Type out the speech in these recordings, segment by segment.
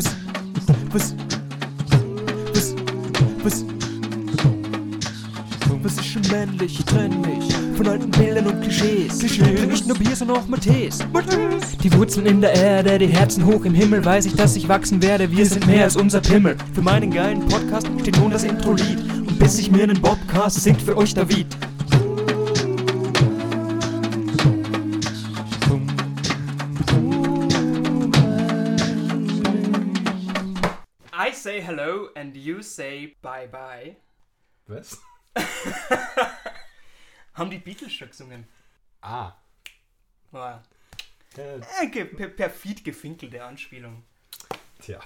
Was? Was? Was? Was? Was ist schon männlich? Ich trenn mich von alten Bildern und Klischees. Klischees. Nicht nur Bier, sondern auch Matthäus. Die Wurzeln in der Erde, die Herzen hoch im Himmel. Weiß ich, dass ich wachsen werde. Wir sind mehr als unser Pimmel. Für meinen geilen Podcast steht nun das Intro-Lied. Und bis ich mir einen Bobcast singt für euch David. Say hello and you say bye bye. Was? Haben die Beatles schon gesungen? Ah. War Äh, äh, per perfid gefinkelte Anspielung. tja.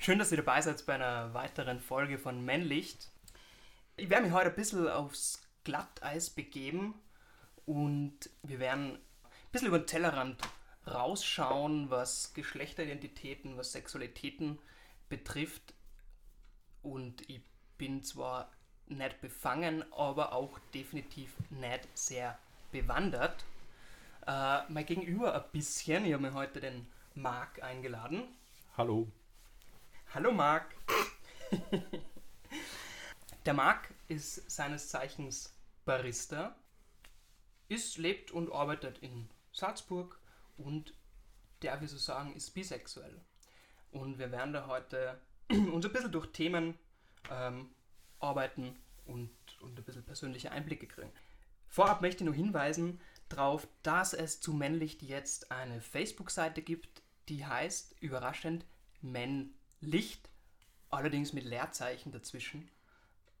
Schön, dass ihr dabei seid bei einer weiteren Folge von Männlicht. Ich werde mich heute ein bisschen aufs Glatteis begeben und wir werden ein bisschen über den Tellerrand rausschauen, was Geschlechteridentitäten, was Sexualitäten betrifft. Und ich bin zwar nicht befangen, aber auch definitiv nicht sehr bewandert. Äh, mein Gegenüber ein bisschen, ich habe mir heute den Marc eingeladen. Hallo. Hallo Marc. Der Marc ist seines Zeichens Barista, ist, lebt und arbeitet in Salzburg und darf ich so sagen, ist bisexuell. Und wir werden da heute uns ein bisschen durch Themen ähm, arbeiten und, und ein bisschen persönliche Einblicke kriegen. Vorab möchte ich nur hinweisen darauf, dass es zu Männlicht jetzt eine Facebook-Seite gibt, die heißt, überraschend, Männlicht, allerdings mit Leerzeichen dazwischen,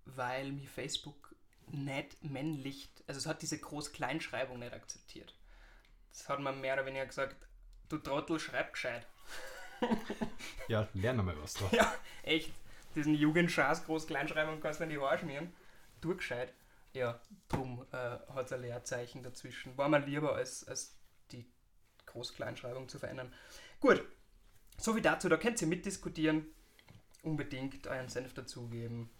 weil mir Facebook nicht Männlicht, also es hat diese Groß-Kleinschreibung nicht akzeptiert. Das hat man mehr oder weniger gesagt, du Trottel, schreib gescheit. Ja, lernen wir mal was drauf. Ja, echt. Diesen Jugendscheiß Groß-Kleinschreibung kannst du in die Haare schmieren. Du gescheit. Ja, drum äh, hat es ein Leerzeichen dazwischen. War mir lieber, als, als die Groß-Kleinschreibung zu verändern. Gut, so viel dazu. Da könnt ihr mitdiskutieren. Unbedingt euren Senf dazugeben.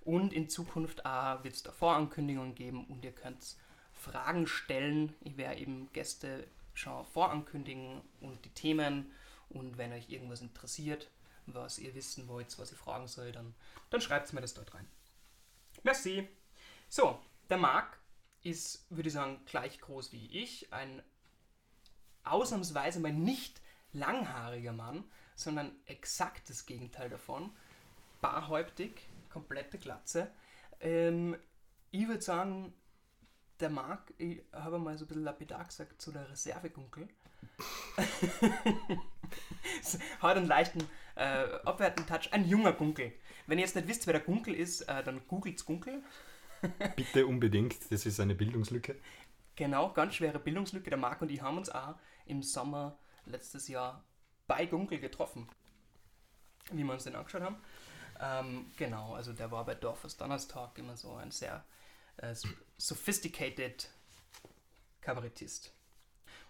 Und in Zukunft auch wird es da Vorankündigungen geben und ihr könnt Fragen stellen. Ich werde eben Gäste schon vorankündigen und die Themen. Und wenn euch irgendwas interessiert, was ihr wissen wollt, was ich fragen soll, dann, dann schreibt mir das dort rein. Merci. So, der Marc ist, würde ich sagen, gleich groß wie ich. Ein ausnahmsweise mal nicht langhaariger Mann, sondern exakt das Gegenteil davon. Barhäuptig, komplette Glatze. Ähm, ich würde sagen, der Marc, ich habe mal so ein bisschen lapidar gesagt, so der Reservegunkel. Hat einen leichten äh, abwertenden Touch. Ein junger Gunkel. Wenn ihr jetzt nicht wisst, wer der Gunkel ist, äh, dann googelt's Gunkel. Bitte unbedingt, das ist eine Bildungslücke. Genau, ganz schwere Bildungslücke. Der Marc und ich haben uns auch im Sommer letztes Jahr bei Gunkel getroffen. Wie wir uns den angeschaut haben. Ähm, genau, also der war bei Dorfers Donnerstag immer so ein sehr äh, sophisticated Kabarettist.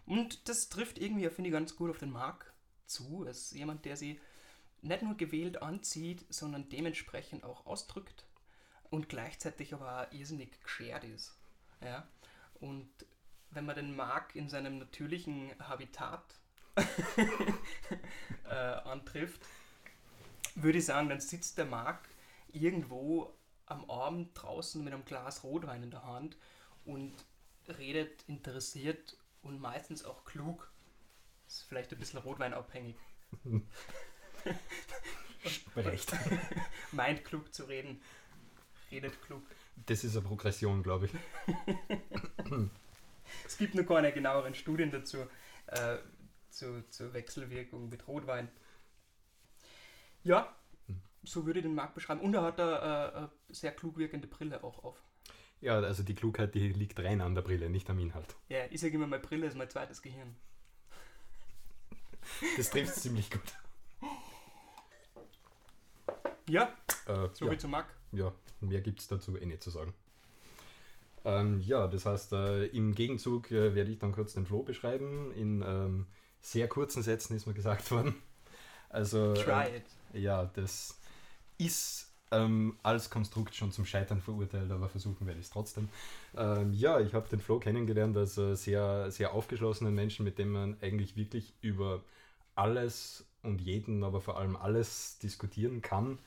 Und das trifft irgendwie, finde ich, ganz gut auf den Marc zu. Er ist jemand, der sie nicht nur gewählt anzieht, sondern dementsprechend auch ausdrückt und gleichzeitig aber irrsinnig geschert ist. Ja? Und wenn man den Marc in seinem natürlichen Habitat äh, antrifft, würde ich sagen, dann sitzt der Marc irgendwo am Abend draußen mit einem Glas Rotwein in der Hand und redet interessiert und meistens auch klug. Ist vielleicht ein bisschen Rotweinabhängig. Recht. Meint klug zu reden, redet klug. Das ist eine Progression, glaube ich. Es gibt noch keine genaueren Studien dazu, äh, zu, zur Wechselwirkung mit Rotwein. Ja, so würde ich den Markt beschreiben. Und er hat eine, äh, eine sehr klug wirkende Brille auch auf. Ja, also die Klugheit, die liegt rein an der Brille, nicht am Inhalt. Ja, ich sage immer, meine Brille ist mein zweites Gehirn. Das trifft ziemlich gut. Ja, Äh, so ja, wie zu Marc. ja, mehr gibt es dazu eh nicht zu sagen. Ähm, ja, das heißt, äh, im Gegenzug äh, werde ich dann kurz den Flo beschreiben. In ähm, sehr kurzen Sätzen ist mir gesagt worden. Also, Try äh, it. ja, das ist ähm, als Konstrukt schon zum Scheitern verurteilt, aber versuchen werde ich es trotzdem. Ähm, ja, ich habe den Flo kennengelernt als äh, sehr, sehr aufgeschlossenen Menschen, mit dem man eigentlich wirklich über alles und jeden, aber vor allem alles diskutieren kann.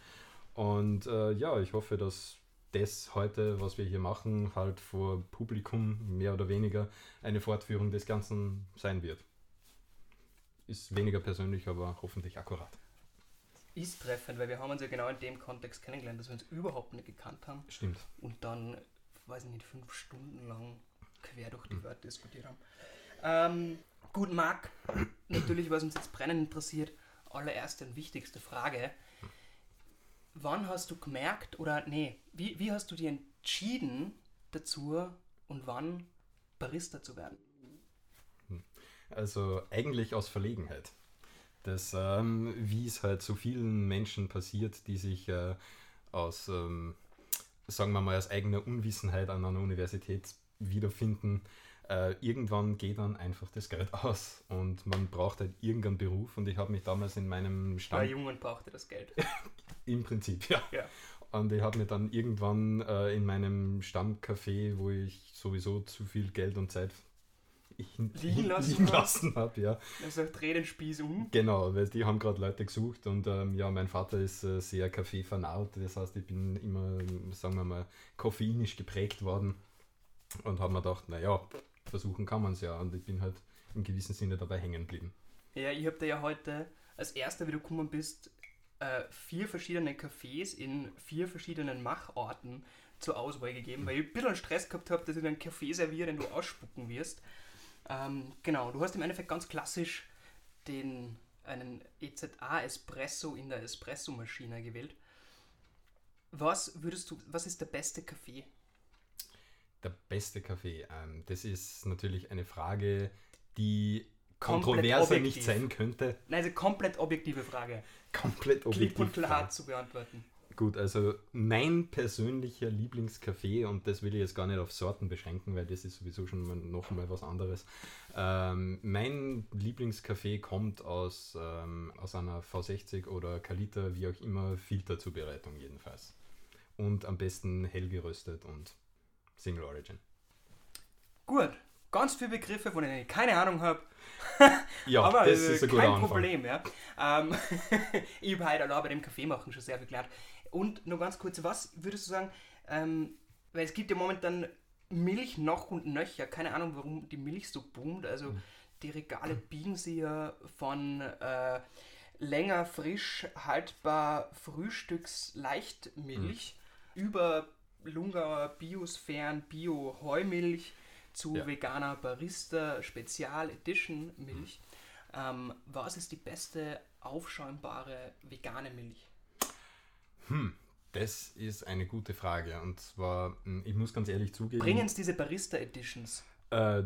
Und äh, ja, ich hoffe, dass das heute, was wir hier machen, halt vor Publikum mehr oder weniger eine Fortführung des Ganzen sein wird. Ist weniger persönlich, aber hoffentlich akkurat. Ist treffend, weil wir haben uns ja genau in dem Kontext kennengelernt, dass wir uns überhaupt nicht gekannt haben Stimmt. und dann, weiß ich nicht, fünf Stunden lang quer durch die Welt diskutiert haben. Ähm, gut, Marc, natürlich, was uns jetzt brennend interessiert, allererste und wichtigste Frage. Wann hast du gemerkt, oder nee, wie, wie hast du dich entschieden dazu und wann Barista zu werden? Also eigentlich aus Verlegenheit. Das, ähm, wie es halt so vielen Menschen passiert, die sich äh, aus, ähm, sagen wir mal, aus eigener Unwissenheit an einer Universität wiederfinden. Äh, irgendwann geht dann einfach das Geld aus und man braucht halt irgendeinen Beruf und ich habe mich damals in meinem Bei Stamm Jungen brauchte das Geld. im Prinzip, ja. Ja. Und ich habe mir dann irgendwann äh, in meinem Stammcafé, wo ich sowieso zu viel Geld und Zeit hin- Liegen lassen liegen lassen habe, ja. Also dreh den Spieß um. Genau, weil die haben gerade Leute gesucht und ähm, ja, mein Vater ist äh, sehr Kaffee vernarrt, das heißt, ich bin immer, sagen wir mal, koffeinisch geprägt worden und habe mir gedacht, naja, versuchen kann man es ja und ich bin halt im gewissen Sinne dabei hängen geblieben. Ja, ich habe dir ja heute als erster, wie du gekommen bist, äh, vier verschiedene Cafés in vier verschiedenen Macharten zur Auswahl gegeben, weil ich ein bisschen Stress gehabt habe, dass ich einen Kaffee serviere, den du ausspucken wirst. Ähm, genau, du hast im Endeffekt ganz klassisch den, einen EZA Espresso in der Espresso-Maschine gewählt. Was würdest du, was ist der beste Kaffee? Der beste Kaffee, ähm, das ist natürlich eine Frage, die kontroverser nicht sein könnte. Nein, also komplett objektive Frage. Komplett objektiv. Klipp und klar zu beantworten. Gut, also mein persönlicher Lieblingskaffee, und das will ich jetzt gar nicht auf Sorten beschränken, weil das ist sowieso schon mal noch mal was anderes. Ähm, mein Lieblingskaffee kommt aus, ähm, aus einer V60 oder Kalita, wie auch immer, Filterzubereitung jedenfalls. Und am besten hell geröstet und Single Origin. Gut, ganz viele Begriffe, von denen ich keine Ahnung habe. Ja, aber das äh, ist ein guter kein Anfang. Problem, ja. Ähm, ich habe heute allein bei dem Kaffee machen schon sehr viel gelernt. Und noch ganz kurz, was würdest du sagen, ähm, weil es gibt ja momentan Milch noch und nöcher, keine Ahnung, warum die Milch so boomt, also Mhm. die Regale biegen sie ja von äh, länger frisch haltbar Frühstücksleichtmilch Mhm. über Lungauer Biosphären Bio-Heumilch zu Ja. veganer Barista Spezial Edition Milch. Ähm, was ist die beste aufschäumbare vegane Milch? Hm, das ist eine gute Frage. Und zwar, hm, ich muss ganz ehrlich zugeben. Bringen es diese Barista Editions? Äh,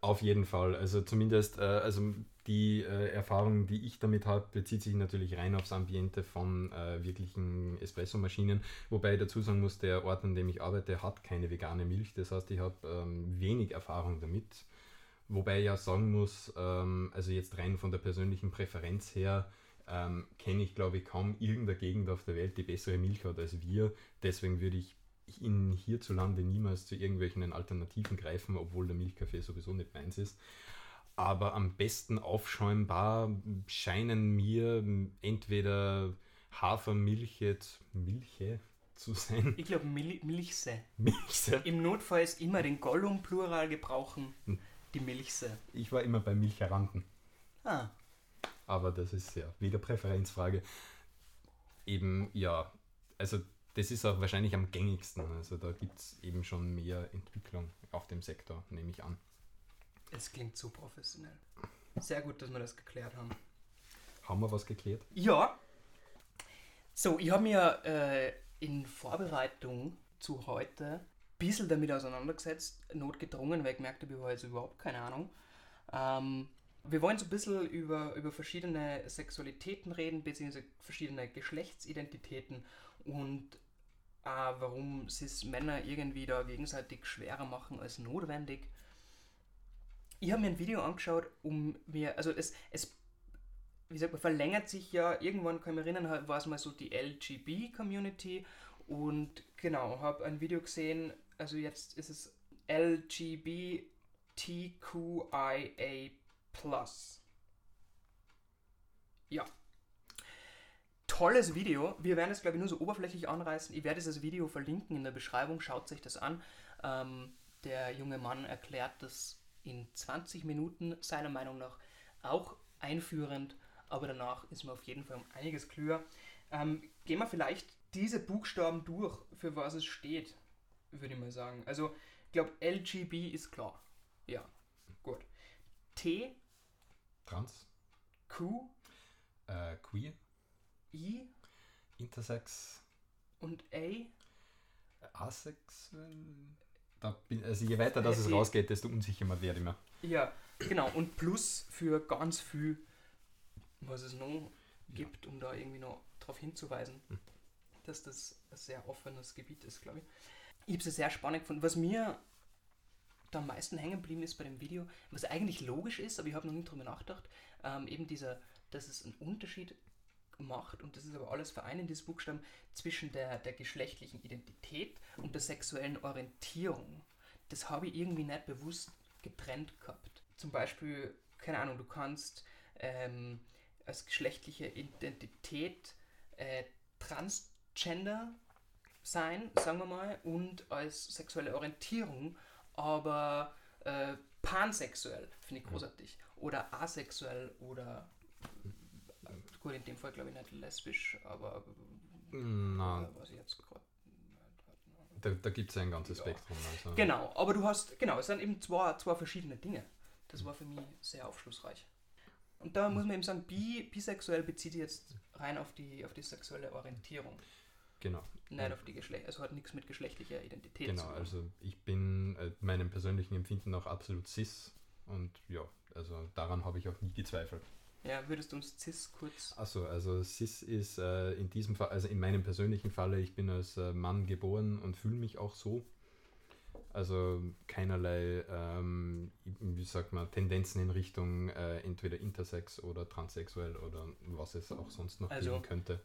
auf jeden Fall. Also zumindest, äh, also die äh, Erfahrung, die ich damit habe, bezieht sich natürlich rein aufs Ambiente von äh, wirklichen Espresso-Maschinen. Wobei ich dazu sagen muss, der Ort, an dem ich arbeite, hat keine vegane Milch. Das heißt, ich habe ähm, wenig Erfahrung damit. Wobei ich ja sagen muss, ähm, also jetzt rein von der persönlichen Präferenz her, ähm, kenne ich glaube ich kaum irgendeine Gegend auf der Welt, die bessere Milch hat als wir. Deswegen würde ich in hierzulande niemals zu irgendwelchen Alternativen greifen, obwohl der Milchkaffee sowieso nicht meins ist. Aber am besten aufschäumbar scheinen mir entweder Hafermilche, Milche zu sein. Ich glaube Mil Milchse. Milchse. Im Notfall ist immer den Gollum Plural gebrauchen. Hm. Die Milchse. Ich war immer bei Milcheranten. Ah, Aber das ist ja wieder Präferenzfrage. Eben, ja, also das ist auch wahrscheinlich am gängigsten. Also da gibt es eben schon mehr Entwicklung auf dem Sektor, nehme ich an. es klingt so professionell. Sehr gut, dass wir das geklärt haben. Haben wir was geklärt? Ja. So, ich habe mir äh, in Vorbereitung zu heute ein bisschen damit auseinandergesetzt, notgedrungen, weil ich gemerkt habe, ich habe also überhaupt keine Ahnung. Ähm, wir wollen so ein bisschen über, über verschiedene Sexualitäten reden, beziehungsweise verschiedene Geschlechtsidentitäten und äh, warum cis Männer irgendwie da gegenseitig schwerer machen als notwendig. Ich habe mir ein Video angeschaut, um mir, also es, es wie sagt man, verlängert sich ja, irgendwann kann ich mich erinnern, war es mal so die LGB-Community und genau, habe ein Video gesehen, also jetzt ist es LGBTQIA+. Ja, tolles Video. Wir werden es, glaube ich, nur so oberflächlich anreißen. Ich werde dieses Video verlinken in der Beschreibung. Schaut euch das an. Ähm, der junge Mann erklärt das in 20 Minuten, seiner Meinung nach auch einführend, aber danach ist mir auf jeden Fall um einiges klüger. Ähm, gehen wir vielleicht diese Buchstaben durch, für was es steht, würde ich mal sagen. Also, ich glaube, LGB ist klar. Ja, gut. T, Trans, Q, äh, Queer, I Intersex, und A. asexuell. Da bin, also je weiter das es Äh, rausgeht, desto unsicherer werde ich mir. Ja, genau. Und Plus für ganz viel, was es noch gibt, um da irgendwie noch darauf hinzuweisen, Hm. dass das ein sehr offenes Gebiet ist, glaube ich. Ich habe es sehr spannend gefunden. Was mir da am meisten hängen geblieben ist bei dem Video, was eigentlich logisch ist, aber ich habe noch nicht drüber nachgedacht, ähm, eben dieser, dass es einen Unterschied macht, und das ist aber alles vereint in diesem Buchstaben, zwischen der, der geschlechtlichen Identität und der sexuellen Orientierung. Das habe ich irgendwie nicht bewusst getrennt gehabt. Zum Beispiel, keine Ahnung, du kannst ähm, als geschlechtliche Identität äh, transgender sein, sagen wir mal, und als sexuelle Orientierung, aber äh, pansexuell, finde ich großartig. Oder asexuell oder äh, gut, in dem Fall glaube ich nicht lesbisch, aber Na, äh, was ich jetzt gerade. da, da gibt es ja ein ganzes Ja. Spektrum. Also. Genau, aber du hast, genau, es sind eben zwei, zwei verschiedene Dinge. Das war für mich sehr aufschlussreich. Und da muss man eben sagen, bi, bisexuell bezieht sich jetzt rein auf die, auf die sexuelle Orientierung, Genau. nicht auf die Geschlecht, also hat nichts mit geschlechtlicher Identität zu Genau, tun. also ich bin äh, meinem persönlichen Empfinden auch absolut cis und ja, also daran habe ich auch nie gezweifelt. Ja, würdest du uns cis kurz. Achso, also cis ist äh, in diesem Fall, also in meinem persönlichen Falle, ich bin als äh, Mann geboren und fühle mich auch so. Also keinerlei, ähm, wie sagt man, Tendenzen in Richtung äh, entweder intersex oder transsexuell oder was es auch sonst noch Also- geben könnte.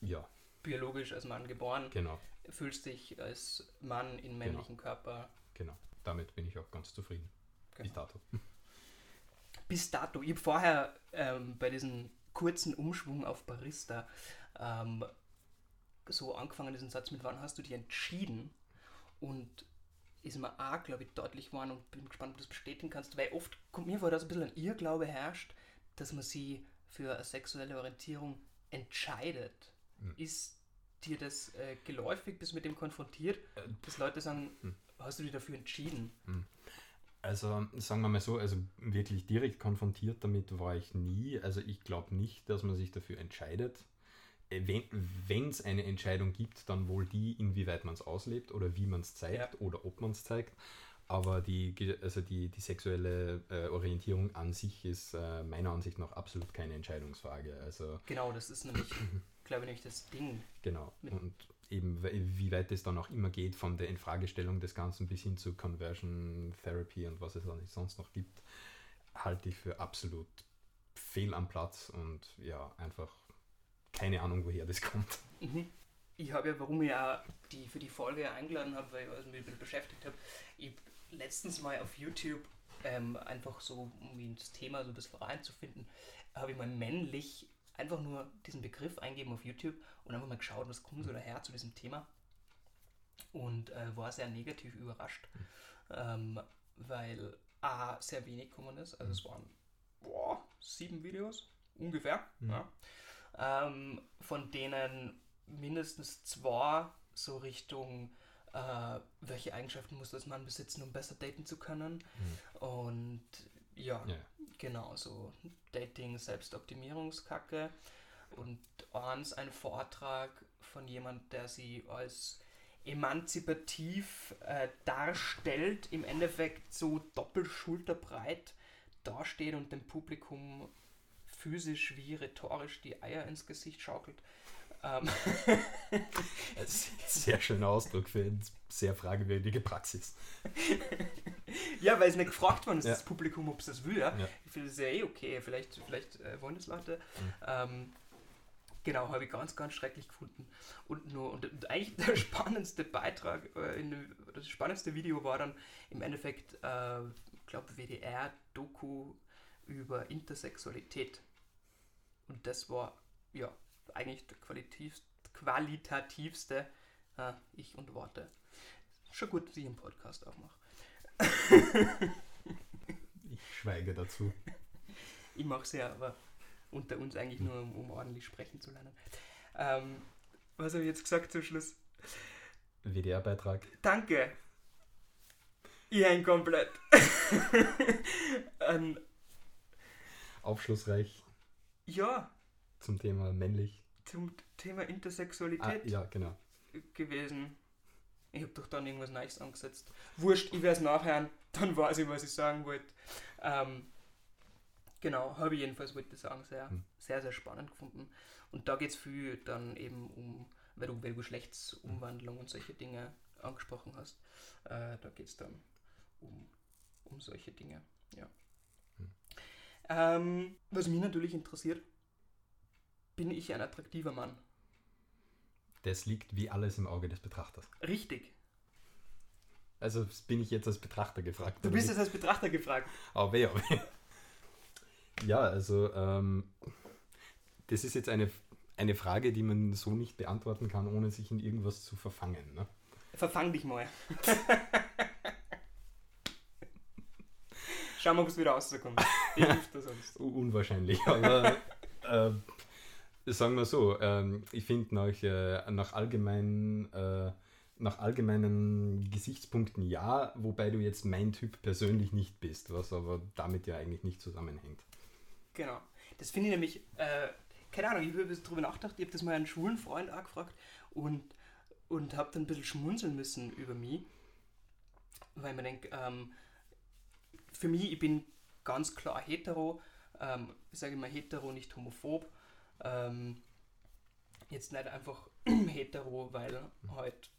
Ja, biologisch als Mann geboren, genau, fühlst dich als Mann in männlichen Körper. genau. Damit bin ich auch ganz zufrieden. Bis Genau. dato. Bis dato, ich habe vorher ähm, bei diesem kurzen Umschwung auf Barista ähm, so angefangen, diesen Satz mit, wann hast du dich entschieden? Und ist mir auch, glaube ich, deutlich geworden und bin gespannt, ob du das bestätigen kannst, weil oft kommt mir vor, dass ein bisschen ein Irrglaube herrscht, dass man sie für eine sexuelle Orientierung entscheidet. Mhm. Ist dir das äh, geläufig, bist du mit dem konfrontiert, Äh, dass Leute sagen, Mhm. hast du dich dafür entschieden? Also sagen wir mal so, also wirklich direkt konfrontiert damit war ich nie. Also ich glaube nicht, dass man sich dafür entscheidet. Äh, Wenn es eine Entscheidung gibt, dann wohl die, inwieweit man es auslebt oder wie man es zeigt Ja. oder ob man es zeigt. Aber die, also die, die sexuelle äh, Orientierung an sich ist äh, meiner Ansicht nach absolut keine Entscheidungsfrage. Also Genau, das ist nämlich, glaube ich, das Ding. Genau. Und eben, wie weit es dann auch immer geht, von der Infragestellung des Ganzen bis hin zu Conversion Therapy und was es dann sonst noch gibt, halte ich für absolut fehl am Platz und ja, einfach keine Ahnung, woher das kommt. Mhm. Ich habe ja, warum ich ja die für die Folge eingeladen habe, weil ich also mich ein bisschen beschäftigt habe, ich letztens mal auf YouTube ähm, einfach so, um ins Thema so ein bisschen reinzufinden, habe ich mal männlich einfach nur diesen Begriff eingeben auf YouTube und einfach mal geschaut, was kommt so daher zu diesem Thema. Und äh, war sehr negativ überrascht, ähm, weil A, sehr wenig gekommen ist. Also es waren boah, sieben Videos ungefähr. Mhm. Ja. Ähm, von denen mindestens zwei so Richtung, äh, welche Eigenschaften muss das Mann besitzen, um besser daten zu können. Und ja, Ja. Genau, so Dating, Selbstoptimierungskacke. Und eins ein Vortrag von jemand, der sie als emanzipativ äh, darstellt, im Endeffekt so doppelschulterbreit dasteht und dem Publikum physisch wie rhetorisch die Eier ins Gesicht schaukelt. Ähm, Das ist ein sehr schöner Ausdruck für eine sehr fragwürdige Praxis. ja, weil es nicht gefragt worden ist, Ja. das Publikum, ob es das will. Ja? Ja. Ich finde es ja eh okay, vielleicht, vielleicht äh, wollen das Leute. Mhm. Ähm, genau, habe ich ganz, ganz schrecklich gefunden. Und, nur, und, und eigentlich der spannendste Beitrag, äh, in, das spannendste Video war dann im Endeffekt, äh, ich glaube, WDR-Doku über Intersexualität. Und das war, ja, eigentlich der qualitativ, qualitativste äh, Ich und Worte. Schon gut, dass ich einen Podcast aufmache. Ich schweige dazu. Ich mache es ja, aber unter uns eigentlich nur, um, um ordentlich sprechen zu lernen. Ähm, was habe ich jetzt gesagt zum Schluss? WDR-Beitrag. Danke. Ich häng komplett. ähm, Aufschlussreich ja, zum Thema männlich. zum Thema Ah, Intersexualität ja, genau. gewesen. Ich habe doch dann irgendwas Neues angesetzt. Wurscht, ich werde es nachhören, dann weiß ich, was ich sagen wollte. Ähm, genau, habe ich jedenfalls, wollte ich sagen, sehr, Hm. sehr, sehr spannend gefunden. Und da geht es viel dann eben um, weil du, weil du Geschlechtsumwandlung und solche Dinge angesprochen hast, äh, da geht es dann um, um solche Dinge, ja. Hm. Ähm, was mich natürlich interessiert, bin ich ein attraktiver Mann? Das liegt wie alles im Auge des Betrachters. Richtig. Also bin ich jetzt als Betrachter gefragt. Du bist jetzt als Betrachter gefragt. Aber wer? Ja, also ähm, das ist jetzt eine, eine Frage, die man so nicht beantworten kann, ohne sich in irgendwas zu verfangen. Ne? Verfang dich mal. Schauen wir, ob es wieder rauskommt. Wie hilft das sonst? Unwahrscheinlich, aber äh, sagen wir so, ähm, ich finde nach, äh, nach, allgemein, äh, nach allgemeinen Gesichtspunkten ja, wobei du jetzt mein Typ persönlich nicht bist, was aber damit ja eigentlich nicht zusammenhängt. Genau. Das finde ich nämlich, äh, keine Ahnung, ich habe drüber nachgedacht, ich habe das mal einen schwulen Freund auch gefragt und, und habe dann ein bisschen schmunzeln müssen über mich, weil mir denke, ähm, für mich, ich bin ganz klar hetero, ähm, ich sage immer hetero, nicht homophob. Ähm, jetzt nicht einfach hetero, weil halt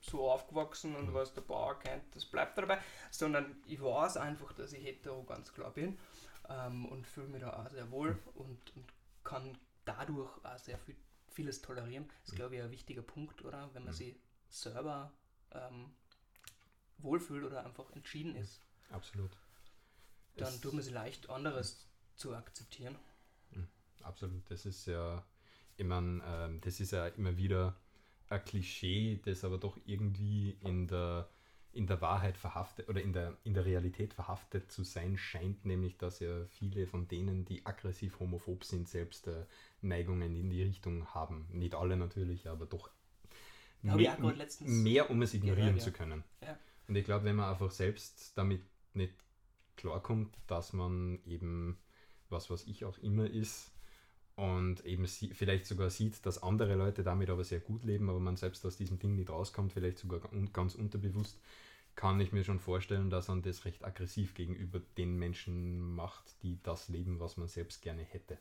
so aufgewachsen und was der Bauer kennt, das bleibt dabei, sondern ich weiß einfach, dass ich hetero ganz klar bin ähm, und fühle mich da auch sehr wohl und, und kann dadurch auch sehr viel, vieles tolerieren. Das ist, glaube ich, ein wichtiger Punkt, oder? Wenn man Mhm. sich selber ähm, wohlfühlt oder einfach entschieden ist, Absolut. dann Es- tut man sich leicht, anderes zu akzeptieren. Absolut, das ist ja, ich meine, ähm, das ist ja immer wieder ein Klischee, das aber doch irgendwie in der, in der Wahrheit verhaftet oder in der, in der Realität verhaftet zu sein scheint, nämlich dass ja viele von denen, die aggressiv homophob sind, selbst äh, Neigungen in die Richtung haben. Nicht alle natürlich, aber doch Ja, mehr, um es ignorieren gehört, ja. zu können. Ja. Und ich glaube, wenn man einfach selbst damit nicht klarkommt, dass man eben was, was ich auch immer ist, und eben sie, vielleicht sogar sieht, dass andere Leute damit aber sehr gut leben, aber man selbst aus diesem Ding nicht rauskommt, vielleicht sogar ganz unterbewusst, kann ich mir schon vorstellen, dass man das recht aggressiv gegenüber den Menschen macht, die das leben, was man selbst gerne hätte,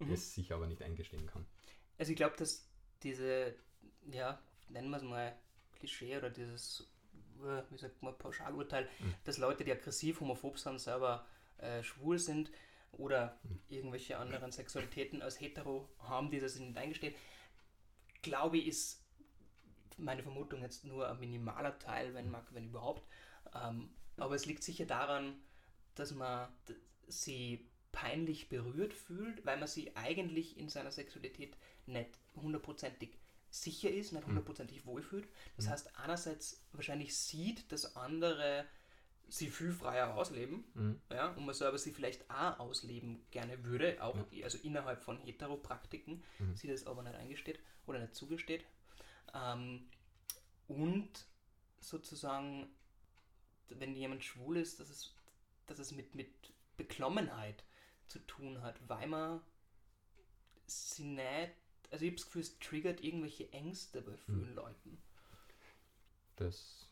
Mhm. es sich aber nicht eingestehen kann. Also ich glaube, dass diese, ja, nennen wir es mal Klischee oder dieses, äh, wie sagt man, Pauschalurteil, Mhm. dass Leute, die aggressiv homophob sind, selber äh, schwul sind oder irgendwelche anderen Sexualitäten als hetero haben, die das nicht eingestehen, glaube ich, ist meine Vermutung jetzt nur ein minimaler Teil, wenn, man, wenn überhaupt. Ähm, aber es liegt sicher daran, dass man sie peinlich berührt fühlt, weil man sie eigentlich in seiner Sexualität nicht hundertprozentig sicher ist, nicht hundertprozentig wohlfühlt. Das heißt, einerseits wahrscheinlich sieht, dass andere sie viel freier ausleben, Mhm. ja, und man selber sie vielleicht auch ausleben gerne würde, auch also innerhalb von Heteropraktiken, Mhm. sie das aber nicht eingesteht oder nicht zugesteht. Ähm, und sozusagen, wenn jemand schwul ist, dass es, dass es mit, mit Beklommenheit zu tun hat, weil man sie nicht, also ich habe das Gefühl, es triggert irgendwelche Ängste bei vielen Leuten. Das,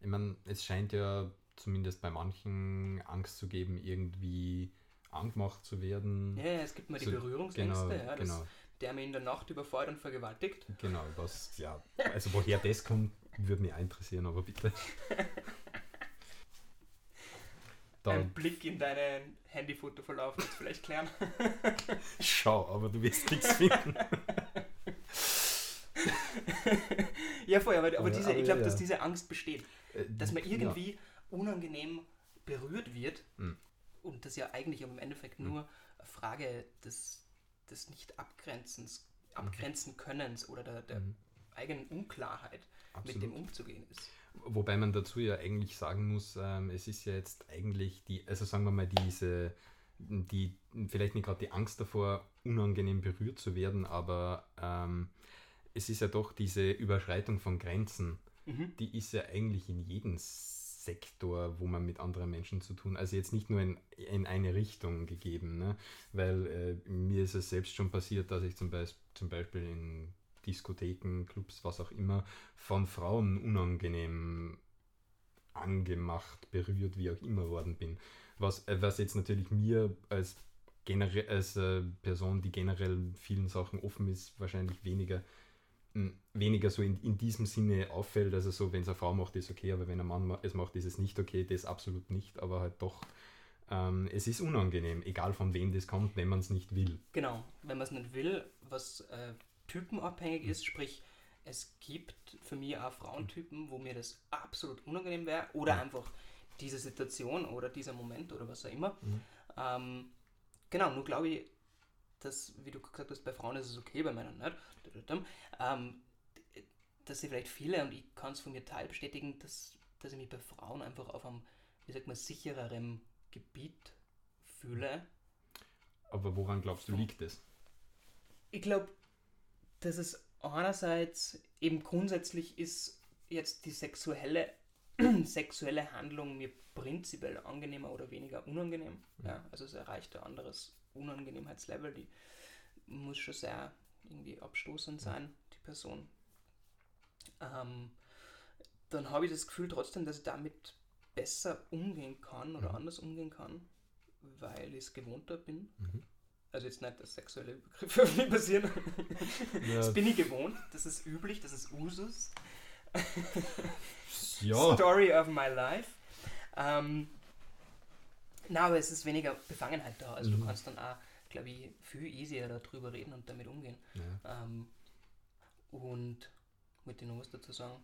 ich meine, es scheint ja zumindest bei manchen Angst zu geben, irgendwie angemacht zu werden. Ja, ja, es gibt mal die So, Berührungsängste, genau, ja, genau. der mir in der Nacht überfällt und vergewaltigt. Genau, was, ja, also woher das kommt, würde mich auch interessieren, aber bitte. Da, Ein Blick in deinen Handyfotoverlauf wird vielleicht klären. schau, aber du wirst nichts finden. ja, voll, aber, aber diese, aber ich glaube, ja. dass diese Angst besteht. Äh, Dass man ja. Unangenehm berührt wird Mhm. und das ja eigentlich im Endeffekt nur eine Frage des, des Nicht-Abgrenzens abgrenzen Könnens oder der, der Mhm. eigenen Unklarheit Absolut. mit dem umzugehen ist. Wobei man dazu ja eigentlich sagen muss, ähm, es ist ja jetzt eigentlich die, also sagen wir mal diese, die, vielleicht nicht gerade die Angst davor, unangenehm berührt zu werden, aber ähm, es ist ja doch diese Überschreitung von Grenzen, Mhm. die ist ja eigentlich in jedem Sektor, wo man mit anderen Menschen zu tun, also jetzt nicht nur in, in eine Richtung gegeben, ne? weil äh, mir ist es selbst schon passiert, dass ich zum, Beis zum Beispiel in Diskotheken, Clubs, was auch immer, von Frauen unangenehm angemacht, berührt, wie auch immer worden bin. Was, äh, was jetzt natürlich mir als, als äh, Person, die generell vielen Sachen offen ist, wahrscheinlich weniger, weniger so in, in diesem Sinne auffällt. Also so, wenn es eine Frau macht, ist okay, aber wenn ein Mann ma- es macht, ist es nicht okay. Das absolut nicht, aber halt doch. Ähm, es ist unangenehm, egal von wem das kommt, wenn man es nicht will. Genau, wenn man es nicht will, was äh, typenabhängig Mhm. ist, sprich, es gibt für mich auch Frauentypen, wo mir das absolut unangenehm wäre oder Mhm. einfach diese Situation oder dieser Moment oder was auch immer. Mhm. Ähm, genau, nur glaube ich, dass, wie du gesagt hast, bei Frauen ist es okay, bei Männern nicht. Ähm, dass sie vielleicht viele, und ich kann es von mir teil bestätigen, dass, dass ich mich bei Frauen einfach auf einem, wie sagt man, sichereren Gebiet fühle. Aber woran glaubst du, liegt es? Ich glaube, dass es einerseits eben grundsätzlich ist jetzt die sexuelle, sexuelle Handlung mir prinzipiell angenehmer oder weniger unangenehm. Ja, also es erreicht ein anderes Unangenehmheitslevel. Die muss schon sehr irgendwie abstoßend sein, die Person. Ähm, dann habe ich das Gefühl trotzdem, dass ich damit besser umgehen kann oder Mhm. anders umgehen kann, weil ich es gewohnter bin. Mhm. Also jetzt nicht, dass sexuelle Übergriffe auf mich passieren. Ja, Das bin ich gewohnt, das ist üblich, das ist Usus. ja. Story of my life. Ähm, na, aber es ist weniger Befangenheit da. Also Mhm. du kannst dann auch, glaube ich, viel easier darüber reden und damit umgehen. ja. Ähm, und wollte ich noch was dazu sagen?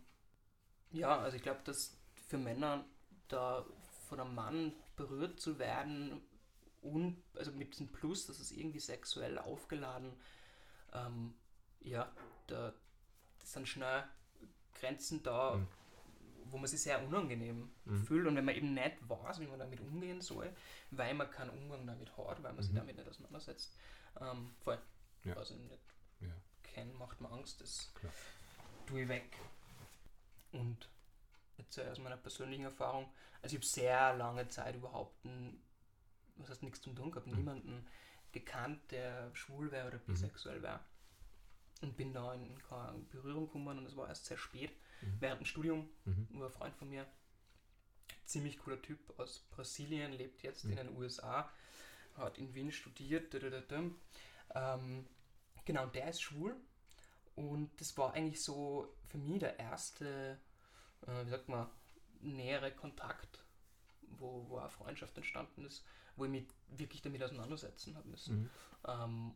Ja, also ich glaube, dass für Männer da von einem Mann berührt zu werden und also mit diesem Plus, dass es irgendwie sexuell aufgeladen, ähm, ja, da das sind schnell Grenzen da, Mhm. Wo man sich sehr unangenehm Mhm. fühlt und wenn man eben nicht weiß, wie man damit umgehen soll, weil man keinen Umgang damit hat, weil man sich Mhm. damit nicht auseinandersetzt. Ähm, voll. Ja. Also nicht Ja. kennen, macht mir Angst, das Klar. tue ich weg. Und jetzt aus meiner persönlichen Erfahrung, also ich habe sehr lange Zeit überhaupt n- was heißt nichts zum tun gehabt, Mhm. niemanden gekannt, der schwul wäre oder bisexuell wäre. Und bin da in keine Berührung gekommen und es war erst sehr spät, Mhm. während dem Studium, Mhm. nur ein Freund von mir, ziemlich cooler Typ aus Brasilien, lebt jetzt Mhm. in den USA, hat in Wien studiert. Ähm, genau, der ist schwul und das war eigentlich so für mich der erste, äh, wie sagt man, nähere Kontakt, wo, wo eine Freundschaft entstanden ist, wo ich mich wirklich damit auseinandersetzen habe müssen. Mhm. Ähm,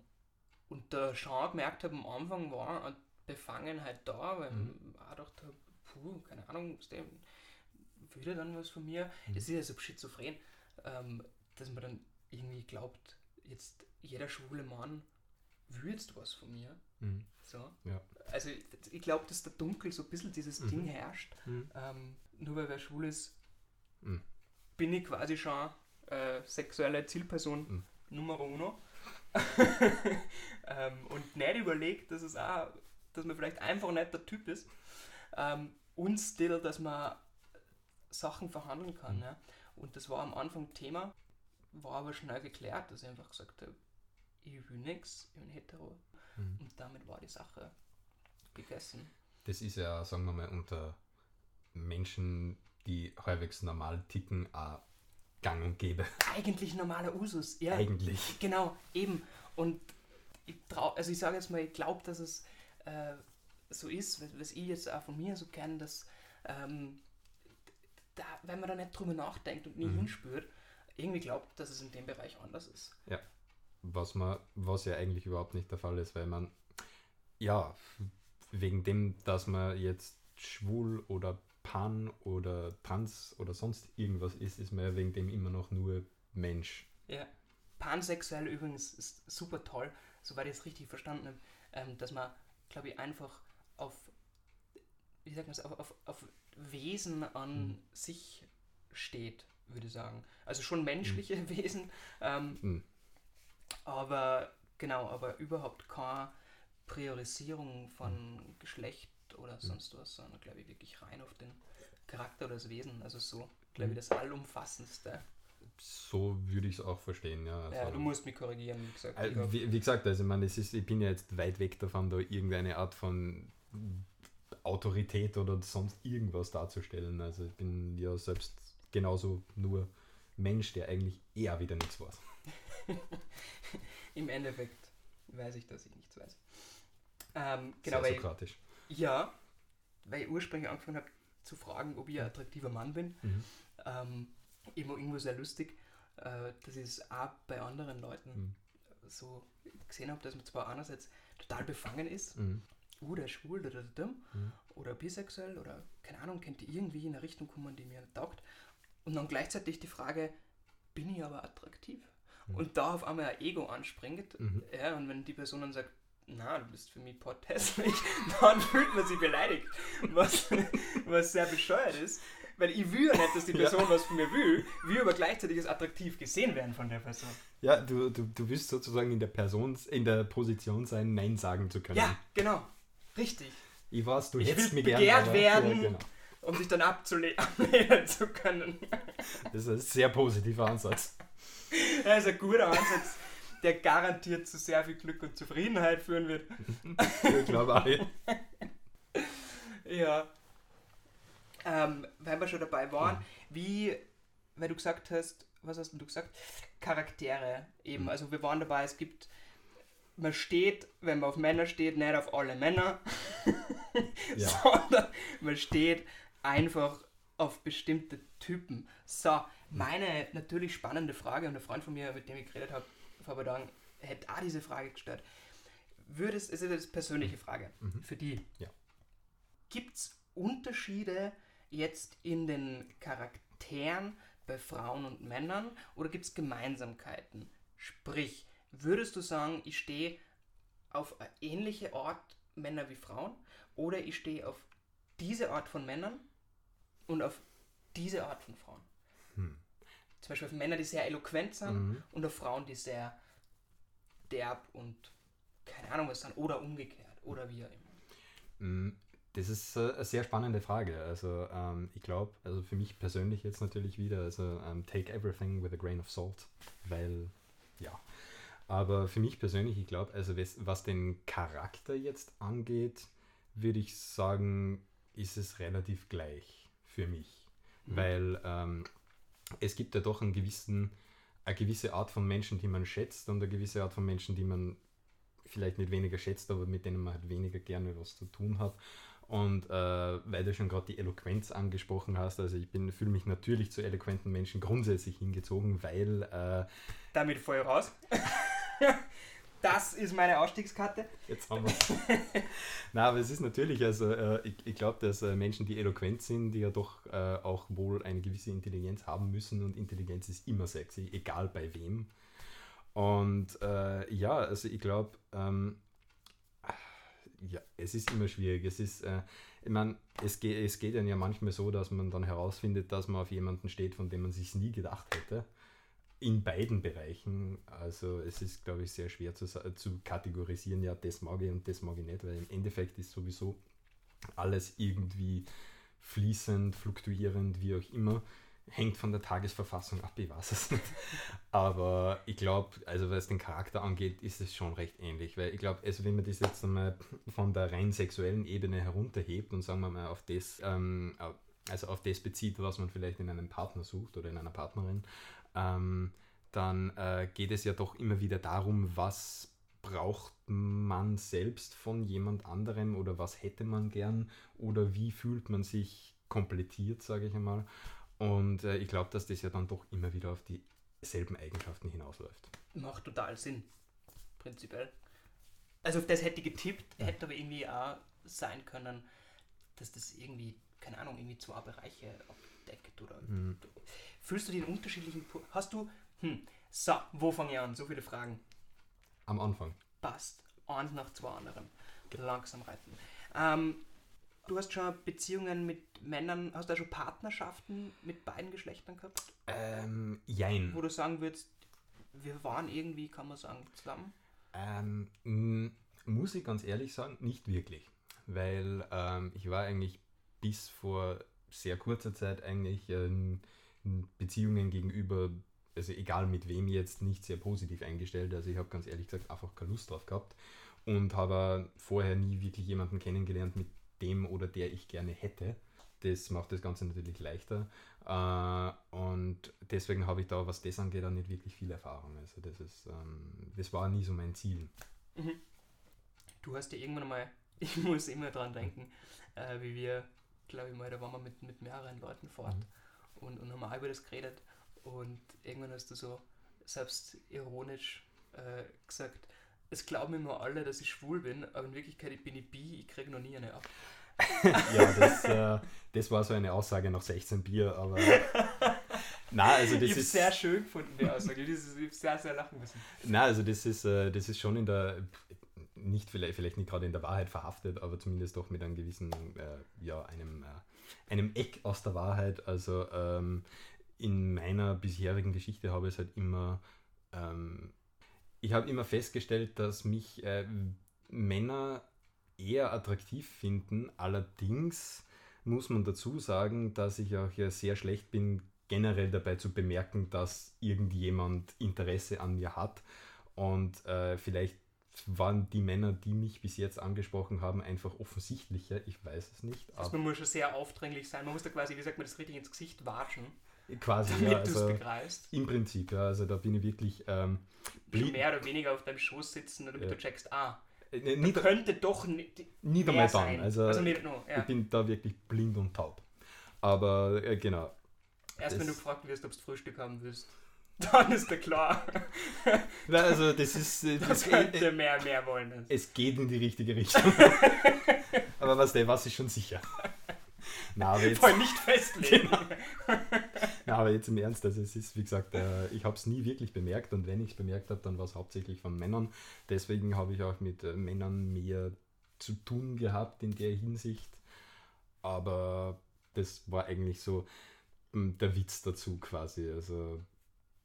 und da schon gemerkt habe, am Anfang war Befangenheit da, weil Mhm. auch gedacht habe, puh, keine Ahnung, der, will der dann was von mir? Mhm. Es ist ja so schizophren, ähm, dass man dann irgendwie glaubt, jetzt jeder schwule Mann will jetzt was von mir. Mhm. So. Ja. Also ich, glaube, dass da dunkel so ein bisschen dieses Mhm. Ding herrscht. Mhm. Ähm, nur weil wer schwul ist, Mhm. bin ich quasi schon äh, sexuelle Zielperson Mhm. Nummer uno. ähm, und nicht überlegt, dass es auch, dass man vielleicht einfach nicht der Typ ist. Ähm, und still, dass man Sachen verhandeln kann. Mhm. Ja. Und das war am Anfang Thema, war aber schnell geklärt, dass ich einfach gesagt habe, ich will nichts, ich bin hetero. Mhm. Und damit war die Sache gegessen. Das ist ja, sagen wir mal, unter Menschen, die halbwegs normal ticken, auch gang und gäbe. Eigentlich normaler Usus, ja. Eigentlich. Genau, eben. Und ich trau, also ich sage jetzt mal, ich glaube, dass es äh, so ist, was, was ich jetzt auch von mir so kenne, dass ähm, da, wenn man da nicht drüber nachdenkt und nie Mhm. hinspürt, irgendwie glaubt, dass es in dem Bereich anders ist. Was, man, was ja eigentlich überhaupt nicht der Fall ist, weil man, ja, wegen dem, dass man jetzt schwul oder pan oder trans oder sonst irgendwas ist, ist man ja wegen dem immer noch nur Mensch. Ja. Pansexuell übrigens ist super toll, soweit ich es richtig verstanden habe. ähm, dass man, glaube ich, einfach auf, wie sagt man auf, auf, auf Wesen an Mhm. sich steht, würde ich sagen. Also schon menschliche Wesen, ähm, Mhm. aber genau, aber überhaupt keine Priorisierung von Geschlecht oder sonst was, sondern glaube ich wirklich rein auf den Charakter oder das Wesen. Also so, glaube ich, das allumfassendste. So würde ich es auch verstehen, ja. Ja, Also- du musst mich korrigieren, wie gesagt. Ich hab- Wie, wie gesagt, also ich, meine, es ist, ich bin ja jetzt weit weg davon, da irgendeine Art von Autorität oder sonst irgendwas darzustellen. Also ich bin ja selbst genauso nur Mensch, der eigentlich eher wieder nichts weiß. Im Endeffekt weiß ich, dass ich nichts weiß. Ähm, genau, Sehr weil, sokratisch. ja, weil ich ursprünglich angefangen habe zu fragen, ob ich ein attraktiver Mann bin. Mhm. Ähm, immer irgendwo sehr lustig, äh, dass ich es auch bei anderen Leuten Mhm. so gesehen habe, dass man zwar einerseits total befangen ist, Mhm. uh, der ist schwul oder der dumm Mhm. oder bisexuell oder keine Ahnung, könnte irgendwie in eine Richtung kommen, die mir nicht taugt. Und dann gleichzeitig die Frage, bin ich aber attraktiv? Mhm. Und da auf einmal ein Ego anspringt, Mhm. ja, und wenn die Person dann sagt, na, du bist für mich potthässlich, dann fühlt man sich beleidigt. Was, was sehr bescheuert ist, weil ich will ja nicht, dass die Ja. Person was von mir will, will aber gleichzeitig als attraktiv gesehen werden von der Person. Ja, du, du, du wirst sozusagen in der Person, in der Position sein, Nein sagen zu können. Ja, genau. Richtig. Ich weiß, du Ich hättest mich gern, begehrt aber- werden. Ja, genau. Um sich dann abzule- ablehnen zu können. Das ist ein sehr positiver Ansatz. Das ist ein guter Ansatz, der garantiert zu sehr viel Glück und Zufriedenheit führen wird. Ich glaube auch. ja. Ähm, weil wir schon dabei waren, wie, weil du gesagt hast, was hast du gesagt? Charaktere eben. Mhm. Also wir waren dabei, es gibt, man steht, wenn man auf Männer steht, nicht auf alle Männer, Ja. sondern man steht einfach auf bestimmte Typen. So, meine natürlich spannende Frage und ein Freund von mir, mit dem ich geredet habe, paar Tagen, hätte auch diese Frage gestellt. Würdest, es ist eine persönliche Frage Mhm. für die. Ja. Gibt es Unterschiede jetzt in den Charakteren bei Frauen und Männern oder gibt es Gemeinsamkeiten? Sprich, würdest du sagen, ich stehe auf eine ähnliche Art Männer wie Frauen oder ich stehe auf diese Art von Männern und auf diese Art von Frauen? Zum Beispiel auf Männer, die sehr eloquent sind Mhm. und auf Frauen, die sehr derb und keine Ahnung was sind oder umgekehrt oder wie auch immer. Mm, Das ist äh, eine sehr spannende Frage. Also ähm, ich glaube, also für mich persönlich jetzt natürlich wieder, also ähm, take everything with a grain of salt, weil ja. Aber für mich persönlich, ich glaube, also was, was den Charakter jetzt angeht, würde ich sagen, ist es relativ gleich für mich, Mhm. weil ähm, es gibt ja doch einen gewissen, eine gewisse Art von Menschen, die man schätzt und eine gewisse Art von Menschen, die man vielleicht nicht weniger schätzt, aber mit denen man halt weniger gerne was zu tun hat. Und äh, weil du schon gerade die Eloquenz angesprochen hast, also ich bin fühle mich natürlich zu eloquenten Menschen grundsätzlich hingezogen, weil äh, Damit voll raus. das ist meine Ausstiegskarte. jetzt haben wir Na, aber es ist natürlich, also äh, ich, ich glaube, dass äh, Menschen, die eloquent sind, die ja doch äh, auch wohl eine gewisse Intelligenz haben müssen und Intelligenz ist immer sexy, egal bei wem. Und ja, also ich glaube, ähm, ja, es ist immer schwierig. Es ist, äh, ich meine, es, geht, es geht dann ja manchmal so, dass man dann herausfindet, dass man auf jemanden steht, von dem man sich nie gedacht hätte. In beiden Bereichen. Also es ist, glaube ich, sehr schwer zu, zu kategorisieren, ja, das mag ich und das mag ich nicht, weil im Endeffekt ist sowieso alles irgendwie fließend, fluktuierend, wie auch immer. Hängt von der Tagesverfassung ab, ich weiß es nicht. Aber ich glaube, also was den Charakter angeht, ist es schon recht ähnlich. Weil ich glaube, also wenn man das jetzt einmal von der rein sexuellen Ebene herunterhebt und sagen wir mal auf das, ähm, also auf das bezieht, was man vielleicht in einem Partner sucht oder in einer Partnerin, ähm, dann äh, geht es ja doch immer wieder darum, was braucht man selbst von jemand anderem oder was hätte man gern oder wie fühlt man sich komplettiert, sage ich einmal. Und äh, ich glaube, dass das ja dann doch immer wieder auf dieselben Eigenschaften hinausläuft. Macht total Sinn. Prinzipiell. Also auf das hätte ich getippt, hätte aber irgendwie auch sein können, dass das irgendwie, keine Ahnung, irgendwie zwei Bereiche abdeckt oder. Mhm. Fühlst du die in unterschiedlichen. Pu- Hast du. Hm, so, wo fange ich an? So viele Fragen. Am Anfang. Passt. eins nach zwei anderen langsam reiten. Ähm, du hast schon Beziehungen mit Männern, hast du auch schon Partnerschaften mit beiden Geschlechtern gehabt, Ähm, jein. wo du sagen würdest, wir waren irgendwie, kann man sagen, zusammen? Ähm, muss ich ganz ehrlich sagen, nicht wirklich. Weil ähm, ich war eigentlich bis vor sehr kurzer Zeit eigentlich ähm, Beziehungen gegenüber, also egal mit wem jetzt, nicht sehr positiv eingestellt. Also ich habe ganz ehrlich gesagt einfach keine Lust drauf gehabt und habe vorher nie wirklich jemanden kennengelernt, mit dem oder der ich gerne hätte. Das macht das Ganze natürlich leichter. Äh, und deswegen habe ich da, was das angeht, auch nicht wirklich viel Erfahrung. Also das ist, ähm, das war nie so mein Ziel. Du hast ja irgendwann mal, ich muss immer dran denken, äh, wie wir, glaube ich mal, da waren wir mit, mit mehreren Leuten fort und, und haben auch über das geredet und irgendwann hast du so selbst ironisch äh, gesagt, es glauben immer alle, dass ich schwul bin, aber in Wirklichkeit bin ich bi, ich kriege noch nie eine ab. ja, das, äh, das war so eine Aussage nach 16 Bier, aber. Na, also das ich habe ist. sehr schön gefunden, die Aussage. Ich habe sehr, sehr lachen müssen. Na, also das ist, äh, das ist schon in der, nicht vielleicht, vielleicht nicht gerade in der Wahrheit verhaftet, aber zumindest doch mit einem gewissen, äh, ja, einem, äh, einem Eck aus der Wahrheit. Also ähm, in meiner bisherigen Geschichte habe ich es halt immer, ähm, ich habe immer festgestellt, dass mich äh, Männer eher attraktiv finden. Allerdings muss man dazu sagen, dass ich auch ja sehr schlecht bin, generell dabei zu bemerken, dass irgendjemand Interesse an mir hat. Und äh, vielleicht waren die Männer, die mich bis jetzt angesprochen haben, einfach offensichtlicher. Ich weiß es nicht. Also man muss schon sehr aufdringlich sein. Man muss da quasi, wie sagt man das richtig, ins Gesicht watschen, quasi, damit ja, du es also begreifst. im Prinzip, ja, also da bin ich wirklich ähm, mehr oder weniger auf deinem Schoß sitzen, damit Ja. du checkst, ah, äh, da nicht, könnte doch nicht, mehr sein. dann. Also, also nicht nur, ja. ich bin da wirklich blind und taub. Aber äh, genau, Erst wenn du gefragt wirst, ob du Frühstück haben willst, dann ist dir klar, also das ist, äh, das das, könnte mehr, mehr wollen. es geht in die richtige Richtung. aber was der, was ist schon sicher. Na, aber jetzt, Voll nicht festlegen. na, aber jetzt im Ernst, also es ist, wie gesagt, äh, ich habe es nie wirklich bemerkt und wenn ich es bemerkt habe, dann war es hauptsächlich von Männern. Deswegen habe ich auch mit äh, Männern mehr zu tun gehabt in der Hinsicht. Aber das war eigentlich so mh, der Witz dazu quasi. Also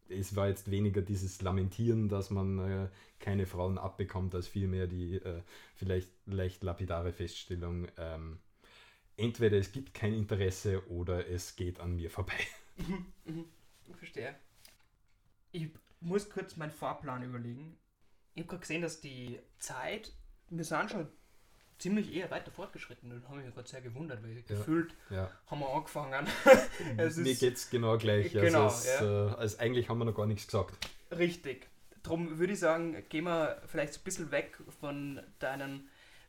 es war jetzt weniger dieses Lamentieren, dass man äh, keine Frauen abbekommt, als vielmehr die äh, vielleicht leicht lapidare Feststellung, ähm, entweder es gibt kein Interesse oder es geht an mir vorbei. Ich verstehe. Ich muss kurz meinen Fahrplan überlegen. Ich habe gerade gesehen, dass die Zeit, wir sind schon ziemlich eher weiter fortgeschritten. Das habe ich mich gerade sehr gewundert, weil gefühlt Ja. haben wir angefangen. es Mir geht es genau gleich. Genau, also, es, äh, also eigentlich haben wir noch gar nichts gesagt. richtig. Darum würde ich sagen, gehen wir vielleicht so ein bisschen weg von deinen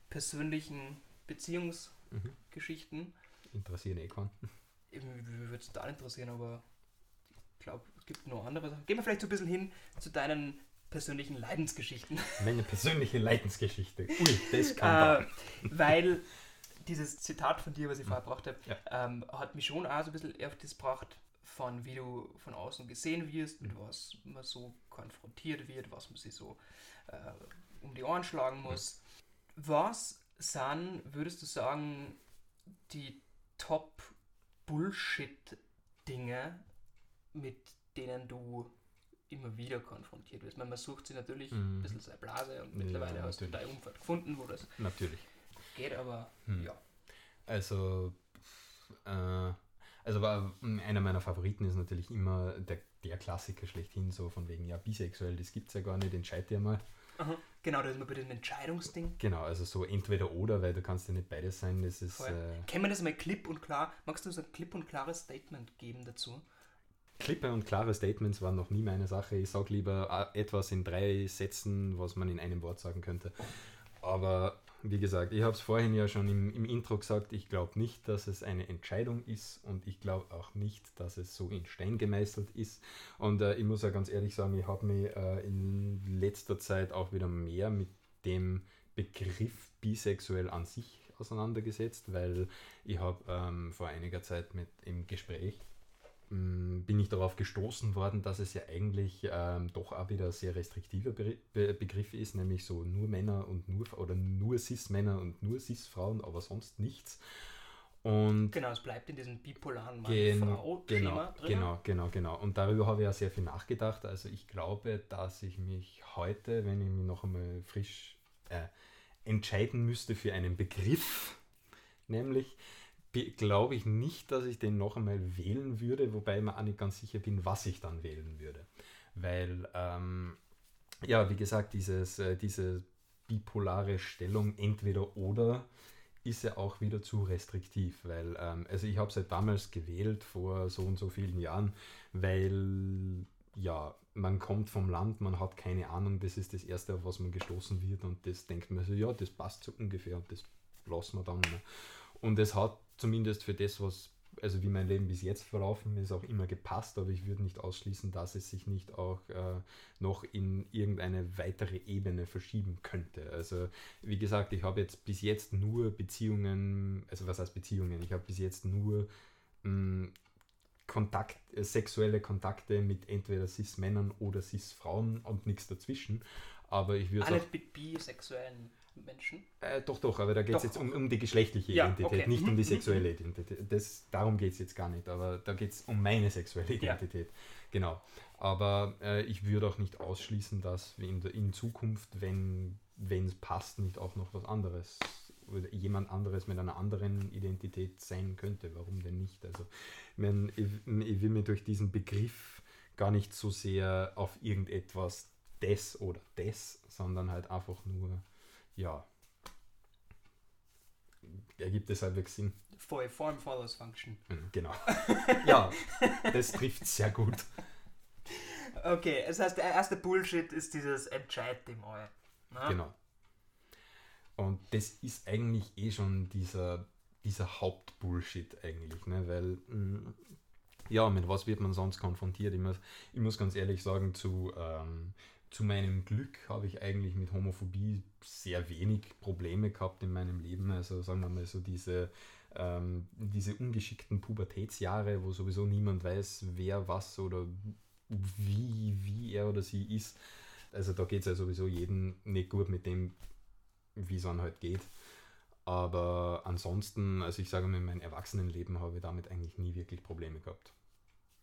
persönlichen Beziehungsgeschichten. Interessieren eh keinen. Würde es total interessieren, aber ich glaube, es gibt noch andere Sachen. Gehen wir vielleicht so ein bisschen hin zu deinen persönlichen Leidensgeschichten. Meine persönliche Leidensgeschichte. Ui, das kann äh, weil dieses Zitat von dir, was ich vorher gebracht habe, Ja. ähm, hat mich schon auch so ein bisschen auf das gebracht, von wie du von außen gesehen wirst, mit was man so konfrontiert wird, was man sich so äh, um die Ohren schlagen muss. Was sind, würdest du sagen, die Top-Bullshit-Dinge, mit denen du immer wieder konfrontiert wirst? Man sucht sich natürlich ein Mhm. bisschen seine Blase und Ja, mittlerweile hast du dein Umfeld gefunden, wo das Natürlich. geht, aber Hm. ja. Also, äh, also war, einer meiner Favoriten ist natürlich immer der, der Klassiker schlechthin, so von wegen, ja, bisexuell, das gibt's ja gar nicht, entscheid dir mal. Aha. Genau, da ist man bei dem Entscheidungsding. Genau, also so entweder oder, weil du kannst ja nicht beides sein, das ist, äh, Kennen wir das mal klipp und klar? Magst du so ein klipp und klares Statement geben dazu? Klippe und klare Statements waren noch nie meine Sache. Ich sage lieber äh, etwas in drei Sätzen, was man in einem Wort sagen könnte. Aber wie gesagt, ich habe es vorhin ja schon im, im Intro gesagt, ich glaube nicht, dass es eine Entscheidung ist und ich glaube auch nicht, dass es so in Stein gemeißelt ist. Und äh, ich muss ja ganz ehrlich sagen, ich habe mich äh, in letzter Zeit auch wieder mehr mit dem Begriff bisexuell an sich auseinandergesetzt, weil ich habe ähm, vor einiger Zeit mit im Gespräch bin ich darauf gestoßen worden, dass es ja eigentlich ähm, doch auch wieder ein sehr restriktiver Be Be Begriff ist, nämlich so nur Männer und nur oder nur Cis-Männer und nur Cis-Frauen, aber sonst nichts. Und Genau, es bleibt in diesem bipolaren Gen Mann-Frau-Schema genau, drin. genau, genau, genau. Und darüber habe ich ja sehr viel nachgedacht. Also ich glaube, dass ich mich heute, wenn ich mich noch einmal frisch äh, entscheiden müsste für einen Begriff, nämlich glaube ich nicht, dass ich den noch einmal wählen würde, wobei ich mir auch nicht ganz sicher bin, was ich dann wählen würde. Weil, ähm, ja, wie gesagt, dieses, äh, diese bipolare Stellung entweder oder ist ja auch wieder zu restriktiv, weil, ähm, also ich habe es halt damals gewählt, vor so und so vielen Jahren, weil, ja, man kommt vom Land, man hat keine Ahnung, das ist das Erste, auf was man gestoßen wird und das denkt man so, ja, das passt so ungefähr und das lassen wir dann. Ne? Und es hat zumindest für das, was, also wie mein Leben bis jetzt verlaufen ist, auch immer gepasst, aber ich würde nicht ausschließen, dass es sich nicht auch äh, noch in irgendeine weitere Ebene verschieben könnte. Also wie gesagt, ich habe jetzt bis jetzt nur Beziehungen, also was heißt Beziehungen? Ich habe bis jetzt nur mh, Kontakt, äh, sexuelle Kontakte mit entweder Cis-Männern oder Cis-Frauen und nichts dazwischen. Aber ich würde Alle bisexuellen Menschen. äh, doch, doch, aber da geht es jetzt um, um die geschlechtliche Ja, Identität, okay. nicht um Mhm, die mhm, sexuelle Identität. Das, darum geht es jetzt gar nicht, aber da geht es um meine sexuelle Ja. Identität. Genau. Aber äh, ich würde auch nicht ausschließen, dass in, in Zukunft, wenn es passt, nicht auch noch was anderes oder jemand anderes mit einer anderen Identität sein könnte. Warum denn nicht? Also, ich, mein, ich, ich will mir durch diesen Begriff gar nicht so sehr auf irgendetwas des oder des, sondern halt einfach nur, ja, ergibt es halbwegs Sinn. For Form follows Function. Mhm, Genau. ja, das trifft sehr gut. Okay, das heißt, der erste Bullshit ist dieses Entscheid dich mal. Ne? Genau. Und das ist eigentlich eh schon dieser, dieser Hauptbullshit eigentlich, ne? weil mh, ja, mit was wird man sonst konfrontiert? Ich muss, ich muss ganz ehrlich sagen, zu, ähm, zu meinem Glück habe ich eigentlich mit Homophobie sehr wenig Probleme gehabt in meinem Leben. Also sagen wir mal so diese, ähm, diese ungeschickten Pubertätsjahre, wo sowieso niemand weiß, wer was oder wie, wie er oder sie ist. Also da geht es ja sowieso jedem nicht gut mit dem, wie es einem halt geht. Aber ansonsten, also ich sage mal, in meinem Erwachsenenleben habe ich damit eigentlich nie wirklich Probleme gehabt.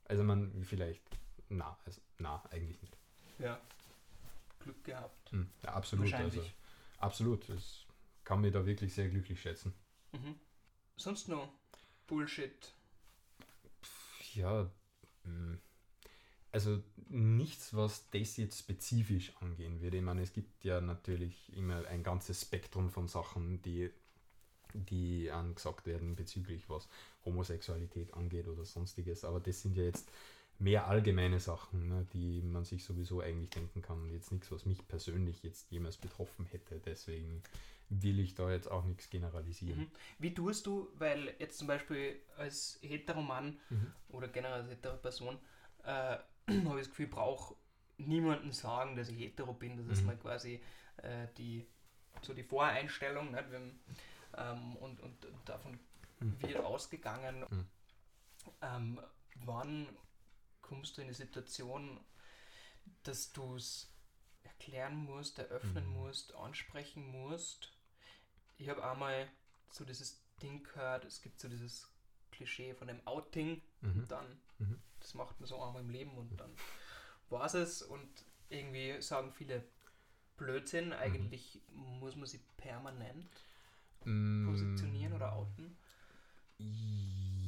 Also man vielleicht, na, also, na, eigentlich nicht. Ja. Glück gehabt. Hm, ja, absolut, also Wahrscheinlich. absolut. Das kann mich da wirklich sehr glücklich schätzen. Mhm. Sonst noch Bullshit. Ja, mh, also nichts, was das jetzt spezifisch angehen würde. Ich meine, es gibt ja natürlich immer ein ganzes Spektrum von Sachen, die, die angesagt werden bezüglich was Homosexualität angeht oder sonstiges. Aber das sind ja jetzt mehr allgemeine Sachen, ne, die man sich sowieso eigentlich denken kann. Jetzt nichts, was mich persönlich jetzt jemals betroffen hätte. Deswegen will ich da jetzt auch nichts generalisieren. Mhm. Wie tust du, weil jetzt zum Beispiel als Heteromann Mhm. oder generell als hetero Person äh, habe ich das Gefühl, ich brauche niemandem sagen, dass ich hetero bin. Das ist Mhm. mal quasi äh, die, so die Voreinstellung. Nicht? Wenn, ähm, und, und, und davon Mhm. wird ausgegangen. Mhm. Ähm, wann kommst du in die Situation, dass du es erklären musst, eröffnen Mhm. musst, ansprechen musst? Ich habe einmal so dieses Ding gehört, es gibt so dieses Klischee von dem Outing Mhm. und dann, Mhm. das macht man so einmal im Leben und dann war es und irgendwie sagen viele Blödsinn, eigentlich muss man sie permanent Mm, positionieren oder outen.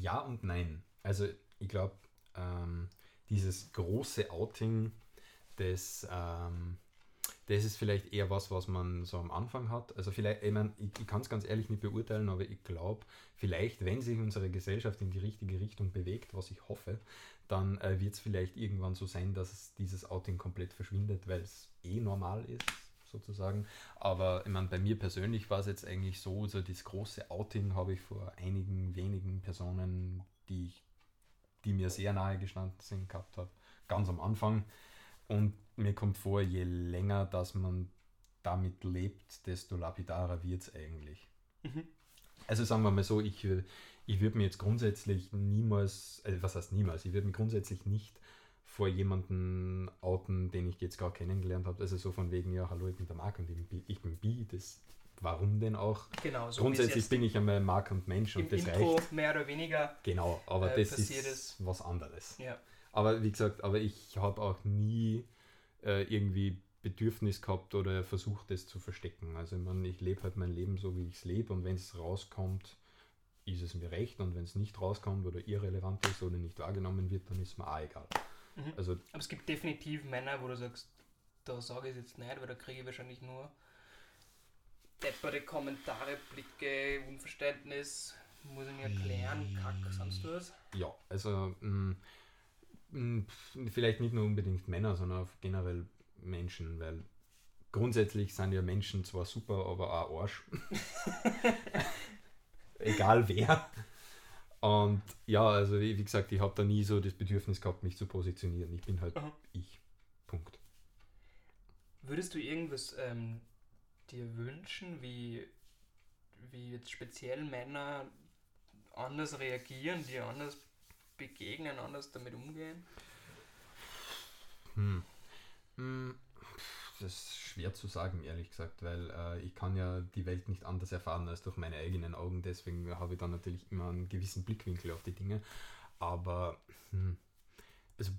Ja und nein. Also ich glaube, ähm, dieses große Outing, das, ähm, das ist vielleicht eher was, was man so am Anfang hat. Also vielleicht, ich, mein, ich, ich kann es ganz ehrlich nicht beurteilen, aber ich glaube, vielleicht, wenn sich unsere Gesellschaft in die richtige Richtung bewegt, was ich hoffe, dann äh, wird es vielleicht irgendwann so sein, dass es dieses Outing komplett verschwindet, weil es eh normal ist, sozusagen. Aber ich meine, bei mir persönlich war es jetzt eigentlich so, so das große Outing habe ich vor einigen wenigen Personen, die, ich, die mir sehr nahe gestanden sind, gehabt habe, ganz am Anfang. Und mir kommt vor, je länger, dass man damit lebt, desto lapidarer wird es eigentlich. Mhm. Also sagen wir mal so, ich, ich würde mir jetzt grundsätzlich niemals, also was heißt niemals, ich würde mich grundsätzlich nicht vor jemanden outen, den ich jetzt gar kennengelernt habe. Also so von wegen, ja, hallo, ich bin der Marc und ich bin, bi- ich bin bi, das warum denn auch? Genau, so grundsätzlich bin ich einmal Marc und Mensch und das Intro reicht. mehr oder weniger. Genau, aber äh, das passiert ist was anderes. Ja. Aber wie gesagt, aber ich habe auch nie äh, irgendwie Bedürfnis gehabt oder versucht, das zu verstecken. Also ich, mein, ich lebe halt mein Leben so, wie ich es lebe und wenn es rauskommt, ist es mir recht und wenn es nicht rauskommt oder irrelevant ist oder nicht wahrgenommen wird, dann ist mir auch egal. Mhm. Also Aber es gibt definitiv Männer, wo du sagst, da sage ich es jetzt nicht, weil da kriege ich wahrscheinlich nur depperte Kommentare, Blicke, Unverständnis, muss ich mir erklären, Kack, sonst was. ja, also mh, mh, vielleicht nicht nur unbedingt Männer, sondern auch generell Menschen, weil grundsätzlich sind ja Menschen zwar super, aber auch Arsch. Egal wer. Und ja, also wie wie gesagt, ich habe da nie so das Bedürfnis gehabt, mich zu positionieren. Ich bin halt Aha. ich. Punkt. Würdest du irgendwas ähm, dir wünschen, wie, wie jetzt speziell Männer anders reagieren, dir anders begegnen, anders damit umgehen? Hm. Hm, Das ist schwer zu sagen, ehrlich gesagt, weil äh, ich kann ja die Welt nicht anders erfahren als durch meine eigenen Augen. Deswegen habe ich dann natürlich immer einen gewissen Blickwinkel auf die Dinge. Aber hm, also,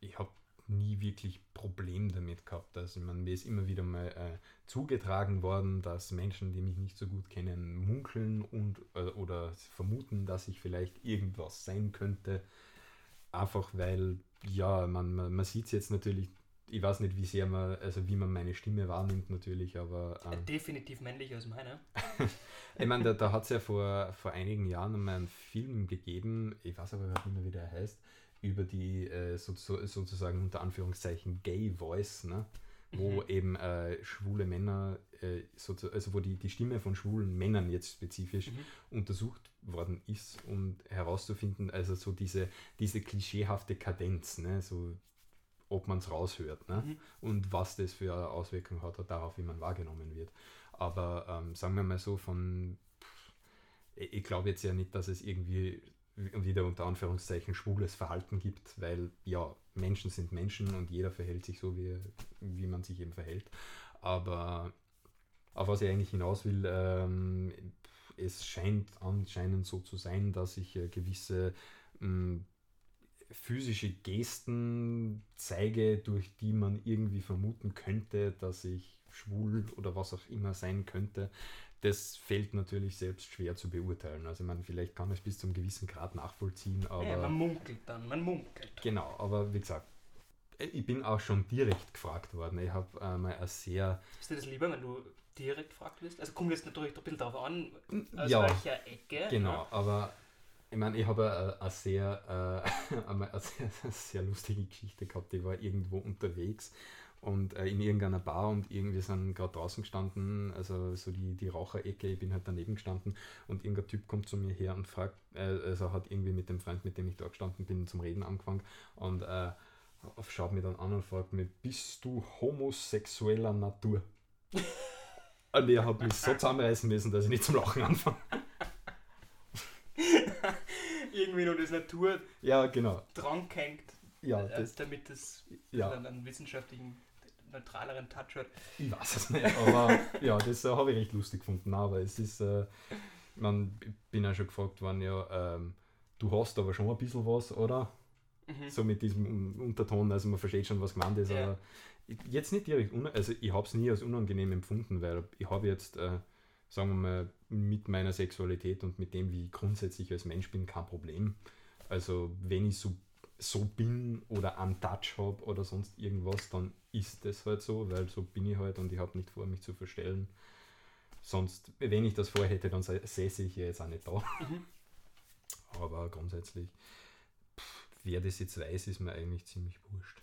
ich habe nie wirklich Problem damit gehabt. Also, ich meine, mir ist immer wieder mal äh, zugetragen worden, dass Menschen, die mich nicht so gut kennen, munkeln und äh, oder vermuten, dass ich vielleicht irgendwas sein könnte. Einfach weil, ja, man, man, man sieht es jetzt natürlich, ich weiß nicht, wie sehr man, also wie man meine Stimme wahrnimmt natürlich, aber Äh, ähm, definitiv männlich als meine. ich meine, da, da hat es ja vor, vor einigen Jahren einmal einen Film gegeben, ich weiß aber nicht mehr, wie der heißt, über die äh, so, so, sozusagen unter Anführungszeichen Gay Voice, ne? wo Mhm. eben äh, schwule Männer, äh, so, also wo die, die Stimme von schwulen Männern jetzt spezifisch Mhm. untersucht worden ist, um herauszufinden, also so diese, diese klischeehafte Kadenz, ne? so ob man es raushört ne? Mhm. und was das für eine Auswirkung hat darauf, wie man wahrgenommen wird. Aber ähm, sagen wir mal so, von ich glaube jetzt ja nicht, dass es irgendwie wieder unter Anführungszeichen schwules Verhalten gibt, weil ja, Menschen sind Menschen und jeder verhält sich so, wie, wie man sich eben verhält. Aber auf was ich eigentlich hinaus will, ähm, es scheint anscheinend so zu sein, dass ich äh, gewisse mh, physische Gesten zeige, durch die man irgendwie vermuten könnte, dass ich schwul oder was auch immer sein könnte. Das fällt natürlich selbst schwer zu beurteilen. Also man vielleicht kann es bis zum gewissen Grad nachvollziehen, aber ja, man munkelt dann, man munkelt. genau. Aber wie gesagt, ich bin auch schon direkt gefragt worden. Ich habe äh, mal ein sehr Ist dir das lieber, wenn du direkt gefragt wirst? Also kommt jetzt natürlich ein bisschen darauf an, aus ja welcher Ecke. Genau, aber ich meine, ich habe eine, eine, sehr, äh, einmal eine sehr, sehr lustige Geschichte gehabt. Ich war irgendwo unterwegs und äh, in irgendeiner Bar und irgendwie sind gerade draußen gestanden, also so die, die Raucherecke, ich bin halt daneben gestanden und irgendein Typ kommt zu mir her und fragt, äh, also hat irgendwie mit dem Freund, mit dem ich da gestanden bin, zum Reden angefangen und äh, schaut mich dann an und fragt mich, bist du homosexueller Natur? und ich habe mich so zusammenreißen müssen, dass ich nicht zum Lachen anfange. Irgendwie nur das Natur Ja, genau. dran hängt, Ja, äh, das, damit es ja. dann einen wissenschaftlichen, neutraleren Touch hat. Ich weiß es nicht, aber ja, das äh, habe ich recht lustig gefunden. Aber es ist, äh, man, ich bin ja schon gefragt worden, ja, ähm, du hast aber schon ein bisschen was, oder? Mhm. So mit diesem Un- Unterton, also man versteht schon, was gemeint ist, Ja. aber jetzt nicht direkt, also ich habe es nie als unangenehm empfunden, weil ich habe jetzt, äh, sagen wir mal, mit meiner Sexualität und mit dem, wie ich grundsätzlich als Mensch bin, kein Problem. Also wenn ich so, so bin oder einen Touch habe oder sonst irgendwas, dann ist das halt so, weil so bin ich halt und ich habe nicht vor, mich zu verstellen. Sonst, wenn ich das vorhätte, dann sä- säße ich ja jetzt auch nicht da. Mhm. Aber grundsätzlich, pff, wer das jetzt weiß, ist mir eigentlich ziemlich wurscht.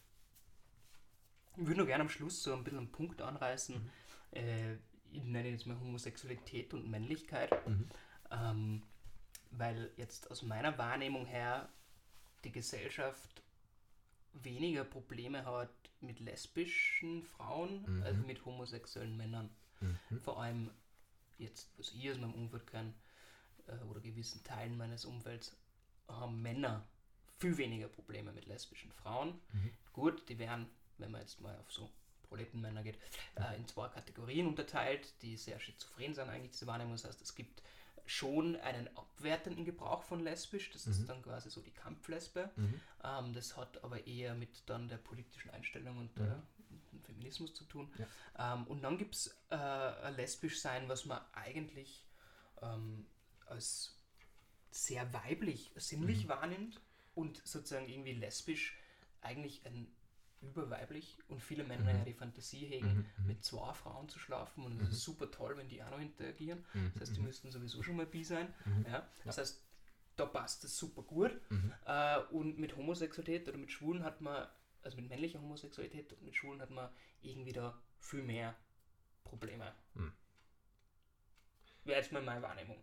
Ich würde nur gerne am Schluss so ein bisschen einen Punkt anreißen. Mhm. Äh, ich nenne jetzt mal Homosexualität und Männlichkeit. Mhm. Ähm, weil jetzt aus meiner Wahrnehmung her die Gesellschaft weniger Probleme hat mit lesbischen Frauen Mhm. als mit homosexuellen Männern. Mhm. Vor allem jetzt, was ich aus meinem Umfeld kann, äh, oder gewissen Teilen meines Umfelds haben Männer viel weniger Probleme mit lesbischen Frauen. Mhm. Gut, die werden, wenn man jetzt mal auf so Proletenmänner geht, äh, in zwei Kategorien unterteilt, die sehr schizophren sind eigentlich, diese Wahrnehmung. Das heißt, es gibt schon einen abwertenden Gebrauch von lesbisch, das ist Mhm. dann quasi so die Kampflesbe. Mhm. Ähm, das hat aber eher mit dann der politischen Einstellung und der, dem Feminismus zu tun. Ähm, und dann gibt es äh, ein lesbisch sein, was man eigentlich ähm, als sehr weiblich, sinnlich wahrnimmt und sozusagen irgendwie lesbisch eigentlich ein überweiblich und viele Männer Mhm. ja die Fantasie hegen, Mhm, mhm. mit zwei Frauen zu schlafen und es Mhm. ist super toll, wenn die auch noch interagieren. Mhm. Das heißt, die müssten sowieso schon mal bi sein. Mhm. Ja? Das heißt, da passt es super gut. Mhm. Äh, und mit Homosexualität oder mit Schwulen hat man, also mit männlicher Homosexualität und mit Schwulen hat man irgendwie da viel mehr Probleme. Wäre jetzt mal meine Wahrnehmung.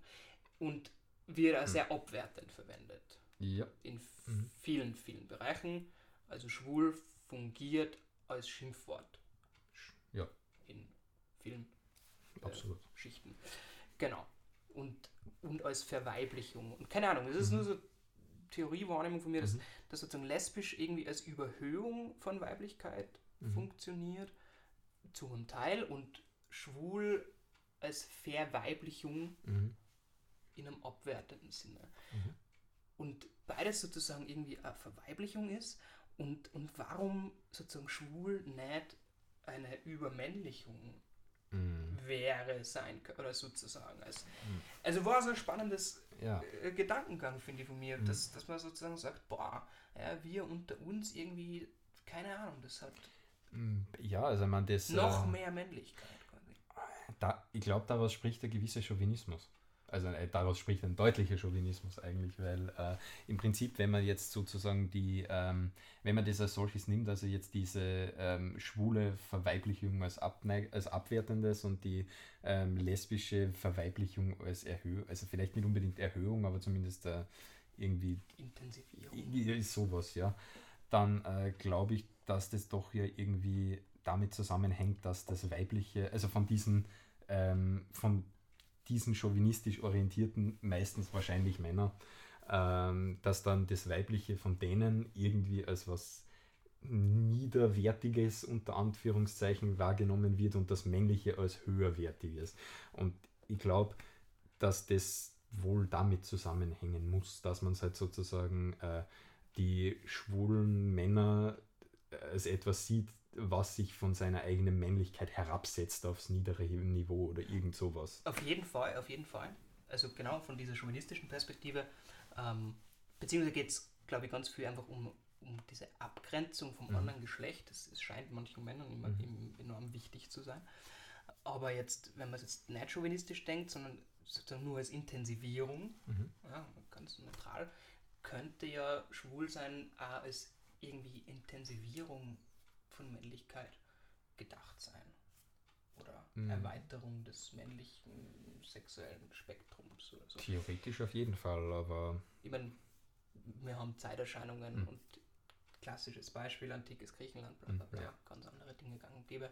Und wird auch sehr abwertend verwendet. Ja. In Mhm. vielen, vielen Bereichen. Also schwul fungiert als Schimpfwort. Ja. In vielen Absolut. Schichten. Genau. Und, und als Verweiblichung. Und keine Ahnung, das ist Mhm. nur so Theoriewahrnehmung von mir, dass, Mhm. dass sozusagen lesbisch irgendwie als Überhöhung von Weiblichkeit Mhm. funktioniert, zu einem Teil, und schwul als Verweiblichung Mhm. in einem abwertenden Sinne. Mhm. Und beides sozusagen irgendwie eine Verweiblichung ist und, und warum sozusagen schwul nicht eine Übermännlichung Mhm. wäre sein oder sozusagen. Also, Mhm. also war so ein spannendes Ja. äh, Gedankengang, finde ich von mir, Mhm. dass, dass man sozusagen sagt, boah, ja, wir unter uns irgendwie, keine Ahnung, das hat Mm, Ja, also man das. noch äh, mehr Männlichkeit quasi. Da, ich glaube, daraus spricht der gewisse Chauvinismus. Also äh, daraus spricht ein deutlicher Chauvinismus eigentlich, weil äh, im Prinzip, wenn man jetzt sozusagen die, ähm, wenn man das als solches nimmt, also jetzt diese ähm, schwule Verweiblichung als, Abneig als Abwertendes und die ähm, lesbische Verweiblichung als Erhöhung, also vielleicht nicht unbedingt Erhöhung, aber zumindest äh, irgendwie Intensivierung. irgendwie sowas, ja, dann äh, glaube ich, dass das doch ja irgendwie damit zusammenhängt, dass das Weibliche, also von diesen, ähm, von diesen chauvinistisch orientierten, meistens wahrscheinlich Männer, ähm, dass dann das Weibliche von denen irgendwie als was Niederwertiges unter Anführungszeichen wahrgenommen wird und das Männliche als höherwertiges. Und ich glaube, dass das wohl damit zusammenhängen muss, dass man es halt sozusagen äh, die schwulen Männer äh, als etwas sieht, was sich von seiner eigenen Männlichkeit herabsetzt aufs niedere Niveau oder irgend sowas. Auf jeden Fall, auf jeden Fall. Also genau von dieser chauvinistischen Perspektive, ähm, beziehungsweise geht es, glaube ich, ganz viel einfach um, um diese Abgrenzung vom Mhm. anderen Geschlecht. Das, es scheint manchen Männern immer, Mhm. enorm wichtig zu sein. Aber jetzt, wenn man es jetzt nicht chauvinistisch denkt, sondern sozusagen nur als Intensivierung, Mhm. ja, ganz neutral, könnte ja schwul sein auch als irgendwie Intensivierung von Männlichkeit gedacht sein. Oder Mhm. Erweiterung des männlichen sexuellen Spektrums oder so. Theoretisch auf jeden Fall, aber Ich meine, wir haben Zeiterscheinungen Mhm. und klassisches Beispiel, antikes Griechenland, bla bla Mhm, bla, ja. ganz andere Dinge gang und gäbe.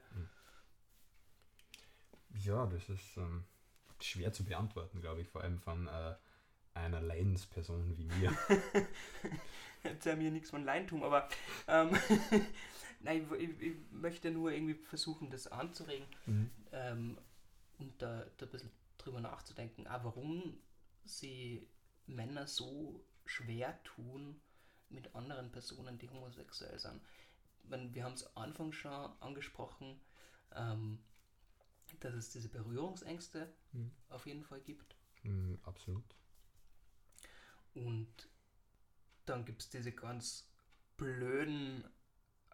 ja, das ist ähm, schwer zu beantworten, glaube ich, vor allem von äh, einer Leidensperson wie mir. Erzähl mir nichts von Leintum, aber ähm, nein, ich, ich, möchte nur irgendwie versuchen, das anzuregen Mhm. ähm, und da, da ein bisschen drüber nachzudenken, auch warum sie Männer so schwer tun mit anderen Personen, die homosexuell sind. Meine, wir haben es Anfang schon angesprochen, ähm, dass es diese Berührungsängste Mhm. auf jeden Fall gibt. Mhm, absolut. Und dann gibt es diese ganz blöden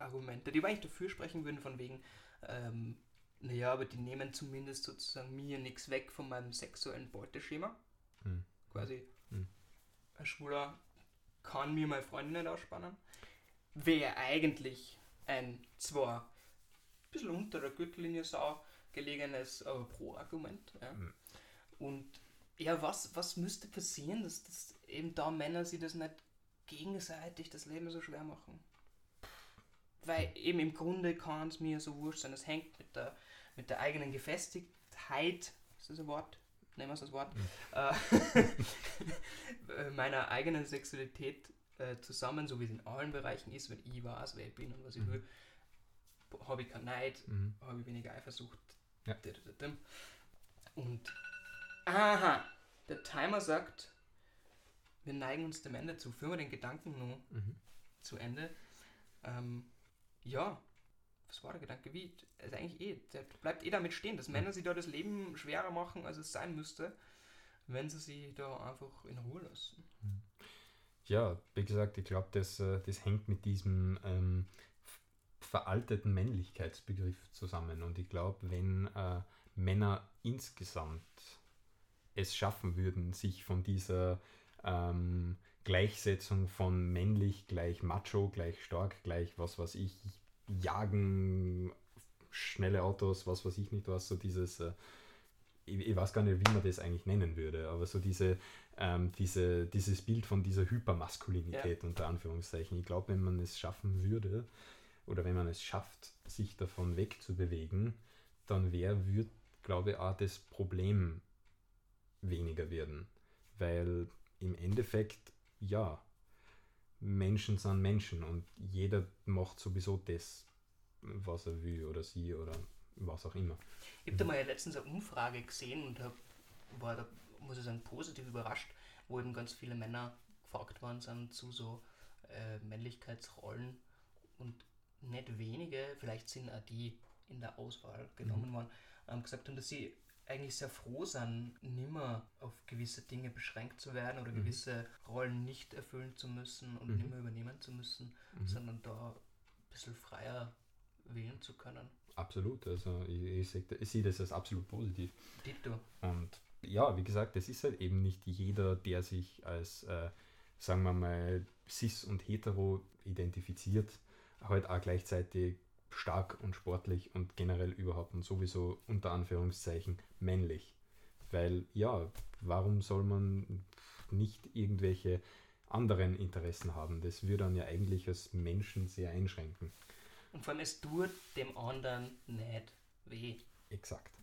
Argumente, die eigentlich dafür sprechen würden, von wegen, ähm, naja, aber die nehmen zumindest sozusagen mir nichts weg von meinem sexuellen Beuteschema. Mhm. Quasi, Mhm. ein Schwuler kann mir meine Freundin nicht ausspannen. Wäre eigentlich ein zwar ein bisschen unter der Gürtellinie sau gelegenes, aber Pro-Argument. Ja. Mhm. Und ja, was, was müsste passieren, dass, dass eben da Männer sich das nicht gegenseitig das Leben so schwer machen? Weil eben im Grunde kann es mir so wurscht sein, es hängt mit der, mit der eigenen Gefestigtheit, ist das ein Wort? nehmen wir es als Wort, Mhm. äh, meiner eigenen Sexualität äh, zusammen, so wie es in allen Bereichen ist, wenn ich weiß, wer ich bin und was ich Mhm. will, habe ich keinen Neid, Mhm. habe ich weniger Eifersucht. Ja. Und, aha, der Timer sagt, wir neigen uns dem Ende zu. Führen wir den Gedanken nur Mhm. zu Ende. Ähm, ja, was war der Gedanke? Wie? Also eigentlich eh, der bleibt eh damit stehen, dass Männer sich da das Leben schwerer machen, als es sein müsste, wenn sie sich da einfach in Ruhe lassen. Ja, wie gesagt, ich glaube, das, äh, das hängt mit diesem ähm, veralteten Männlichkeitsbegriff zusammen. Und ich glaube, wenn äh, Männer insgesamt es schaffen würden, sich von dieser ähm, Gleichsetzung von männlich gleich macho, gleich stark, gleich was weiß ich, jagen, schnelle Autos, was weiß ich nicht was, so dieses, äh, ich, ich weiß gar nicht, wie man das eigentlich nennen würde, aber so diese, ähm, diese, dieses Bild von dieser Hypermaskulinität unter Anführungszeichen. Ich glaube, wenn man es schaffen würde, oder wenn man es schafft, sich davon wegzubewegen, dann wäre, wird, glaube ich, auch das Problem weniger werden. Weil im Endeffekt, ja, Menschen sind Menschen und jeder macht sowieso das, was er will oder sie oder was auch immer. Ich habe da mal letztens eine Umfrage gesehen und hab, war da, muss ich sagen, positiv überrascht, wo eben ganz viele Männer gefragt worden sind zu so äh, Männlichkeitsrollen und nicht wenige, vielleicht sind auch die in der Auswahl genommen worden, ähm, gesagt haben, dass sie eigentlich sehr froh sind, nimmer auf gewisse Dinge beschränkt zu werden oder gewisse Rollen nicht erfüllen zu müssen und Mhm. nimmer übernehmen zu müssen, sondern da ein bisschen freier wählen zu können. Absolut, also ich, ich, seh- sehe das als absolut positiv. Dito. Und ja, wie gesagt, es ist halt eben nicht jeder, der sich als, äh, sagen wir mal, cis und hetero identifiziert, halt auch gleichzeitig stark und sportlich und generell überhaupt und sowieso unter Anführungszeichen männlich. Weil ja, warum soll man nicht irgendwelche anderen Interessen haben? Das würde dann ja eigentlich als Menschen sehr einschränken. Und vor allem, es tut dem anderen nicht weh. Exakt,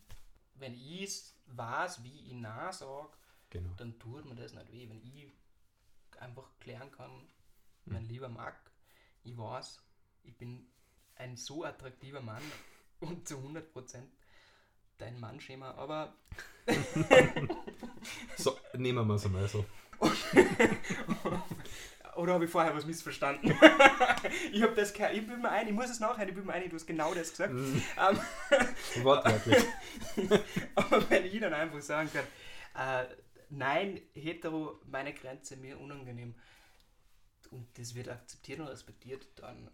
Wenn ich es weiß, wie ich Nein sage, genau. dann tut mir das nicht weh. Wenn ich einfach klären kann, mein lieber Marc, ich weiß, ich bin ein so attraktiver Mann und zu 100% dein Mannschema, aber So, nehmen wir es einmal so. Oder habe ich vorher was missverstanden? ich habe das gehört, ich bin mir ein, ich muss es nachher, ich bin mir ein, du hast genau das gesagt. Ähm, Wortwörtlich. Aber wenn ich dann einfach sagen kann, äh, nein, hetero, meine Grenze mir unangenehm und das wird akzeptiert und respektiert, dann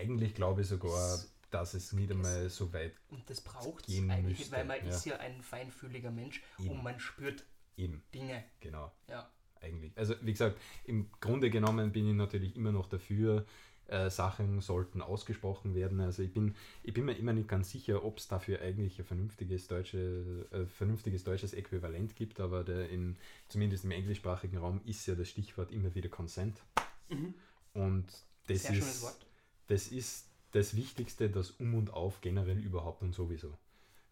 Eigentlich glaube ich sogar, dass es nicht einmal so weit und das braucht es eigentlich, müsste, weil man ja. ist ja ein feinfühliger Mensch Eben. und man spürt eben, Dinge. genau, Ja. eigentlich. Also wie gesagt, im Grunde genommen bin ich natürlich immer noch dafür, äh, Sachen sollten ausgesprochen werden. Also ich bin, ich bin mir immer nicht ganz sicher, ob es dafür eigentlich ein vernünftiges, deutsche, äh, vernünftiges deutsches Äquivalent gibt, aber der in, zumindest im englischsprachigen Raum ist ja das Stichwort immer wieder Consent. Und das Sehr schönes ist, Wort. Das ist das Wichtigste, das Um und Auf generell überhaupt und sowieso.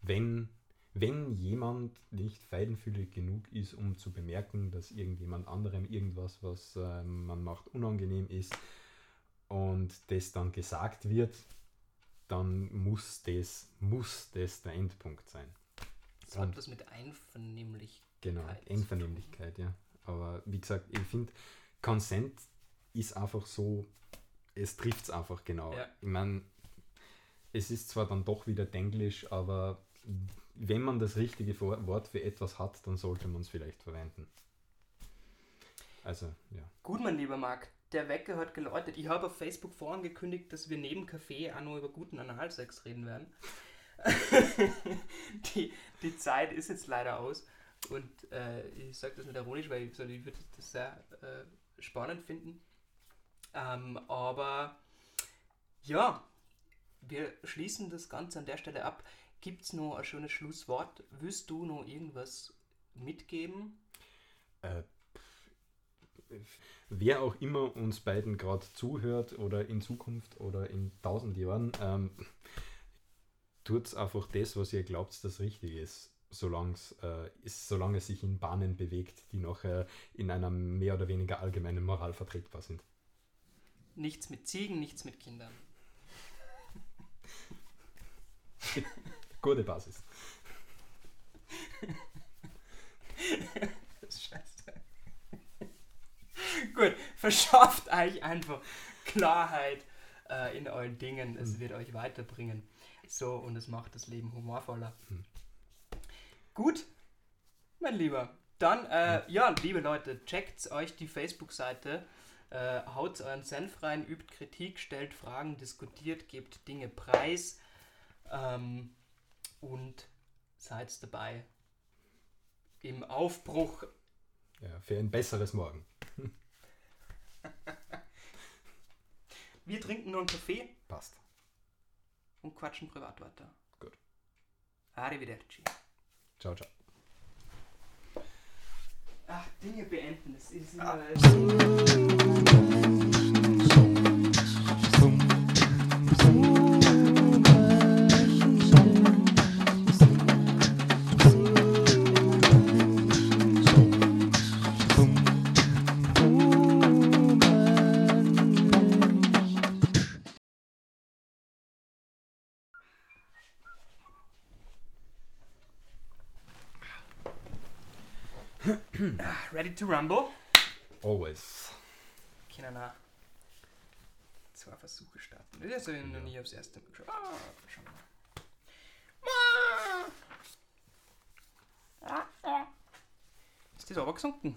Wenn, wenn jemand nicht feinfühlig genug ist, um zu bemerken, dass irgendjemand anderem irgendwas, was äh, man macht, unangenehm ist und das dann gesagt wird, dann muss das, muss das der Endpunkt sein. Das hat was mit Einvernehmlich. Genau, Einvernehmlichkeit Einvernehmlichkeit, ja. Aber wie gesagt, ich finde, Consent ist einfach so, es trifft es einfach genau. Ja. Ich meine, es ist zwar dann doch wieder Denglisch, aber wenn man das richtige Wort für etwas hat, dann sollte man es vielleicht verwenden. Also, ja. Gut, mein lieber Marc, der Wecker hat geläutet. Ich habe auf Facebook vorangekündigt, dass wir neben Kaffee auch noch über guten Analsex reden werden. die, die Zeit ist jetzt leider aus. Und äh, ich sage das nicht ironisch, weil ich, ich würde das sehr äh, spannend finden. Ähm, aber ja, wir schließen das Ganze an der Stelle ab. Gibt es noch ein schönes Schlusswort? Willst du noch irgendwas mitgeben? Äh, wer auch immer uns beiden gerade zuhört oder in Zukunft oder in tausend Jahren, ähm, tut einfach das, was ihr glaubt, das richtig ist. solange äh, es, solange es sich in Bahnen bewegt, die äh, in einer mehr oder weniger allgemeinen Moral vertretbar sind. Nichts mit Ziegen, nichts mit Kindern. Gute Basis. Scheiße. Gut, verschafft euch einfach Klarheit äh, in euren Dingen. Es Mhm. wird euch weiterbringen. So, und es macht das Leben humorvoller. Mhm. Gut, mein Lieber. Dann, äh, ja, liebe Leute, checkt euch die Facebook-Seite. Äh, haut euren Senf rein, übt Kritik, stellt Fragen, diskutiert, gebt Dinge preis ähm, und seid dabei im Aufbruch Ja, für ein besseres Morgen. Wir trinken nur einen Kaffee Passt. und quatschen privat weiter. Gut. Arrivederci. Ciao, ciao. Ach, Dinge beenden, das ist immer... Ah. Ready to rumble? Always. Können auch zwei Versuche starten. Das habe ich noch nie aufs erste Mal geschaut. Ah, schauen wir mal. Ist das aber gesunken?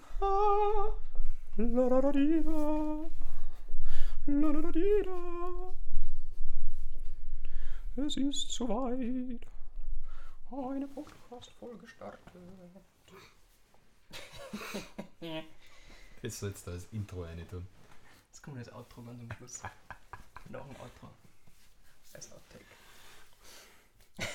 Es ist soweit. Eine Podcast-Folge startet. Jetzt sollst du als Intro eine tun. Jetzt kommt das Outro ganz am Schluss. Noch ein Outro. Als Outtake. das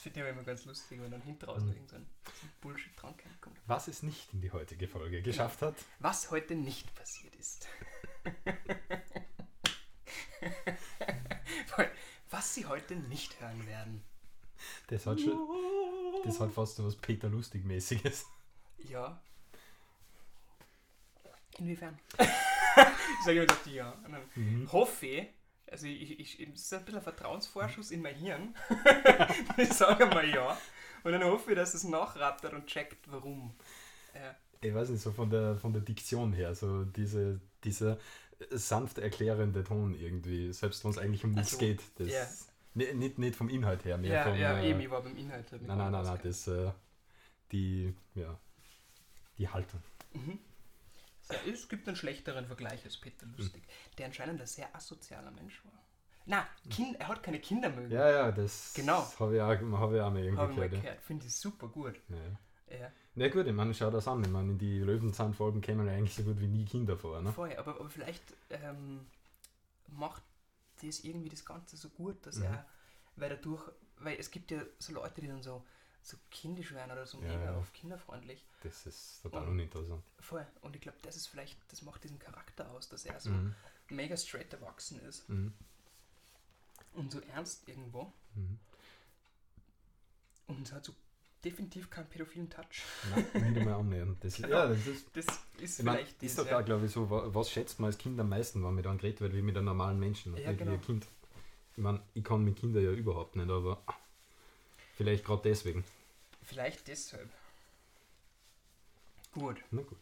finde ich aber immer ganz lustig, wenn dann hinten raus noch irgend so ein, so ein Bullshit dran kommt. Was es nicht in die heutige Folge geschafft hat, Was heute nicht passiert ist. Was Sie heute nicht hören werden. das hat schon. Das hat fast so was Peter Lustig-mäßiges. Ja. Inwiefern? ich sage immer gesagt, ja. Und dann Mhm. hoffe ich, also ich, ich, ich, das ist ein bisschen ein Vertrauensvorschuss in mein Hirn. ich sage mal ja. Und dann hoffe ich, dass es nachrattert und checkt, warum. Ja. Ich weiß nicht, so von der, von der Diktion her, so diese, dieser sanft erklärende Ton irgendwie, selbst wenn es eigentlich um nichts Also, geht. Das, ja. Ni- nicht, nicht vom Inhalt her, mehr Ja, vom. ja, äh, eben, ich war beim Inhalt. hab Nein, nein, nein, nein, das, äh, die, ja, die Haltung. Mhm. So, es gibt einen schlechteren Vergleich als Peter Lustig, der anscheinend ein sehr asozialer Mensch war. Na, kind, er hat keine Kinder mögen. Ja, ja, das Genau. habe ich, auch- hab ich auch mal irgendwie ich mal gehört. Ja. gehört. Finde ich super gut. Ja. Ja, Na gut, ich meine, schau das an. Ich meine, in die Löwenzahn-Folgen kämen ja eigentlich so gut wie nie Kinder vor. Ne? voll. Aber, aber vielleicht ähm, macht das irgendwie das Ganze so gut, dass Mhm. er, weil dadurch, weil es gibt ja so Leute, die dann so, so kindisch werden oder so Ja, mega ja. auf kinderfreundlich. Das ist total Mhm. uninteressant. Voll. Und ich glaube, das ist vielleicht, das macht diesen Charakter aus, dass er so Mhm. mega straight erwachsen ist Mhm. und so ernst irgendwo. Mhm. Und hat so definitiv keinen pädophilen Touch. Nein, nicht einmal annähernd. Das, Genau. Ja, das ist, Das ist ich mein, vielleicht ist doch ja. auch, glaube ich, so, wa- was schätzt man als Kind am meisten, wenn mit einem geredet wird, wie mit einem normalen Menschen, Ja, nicht wie genau. ein Kind. Ich meine, ich kann mit Kindern ja überhaupt nicht, aber vielleicht gerade deswegen. Vielleicht deshalb. Gut. Na gut.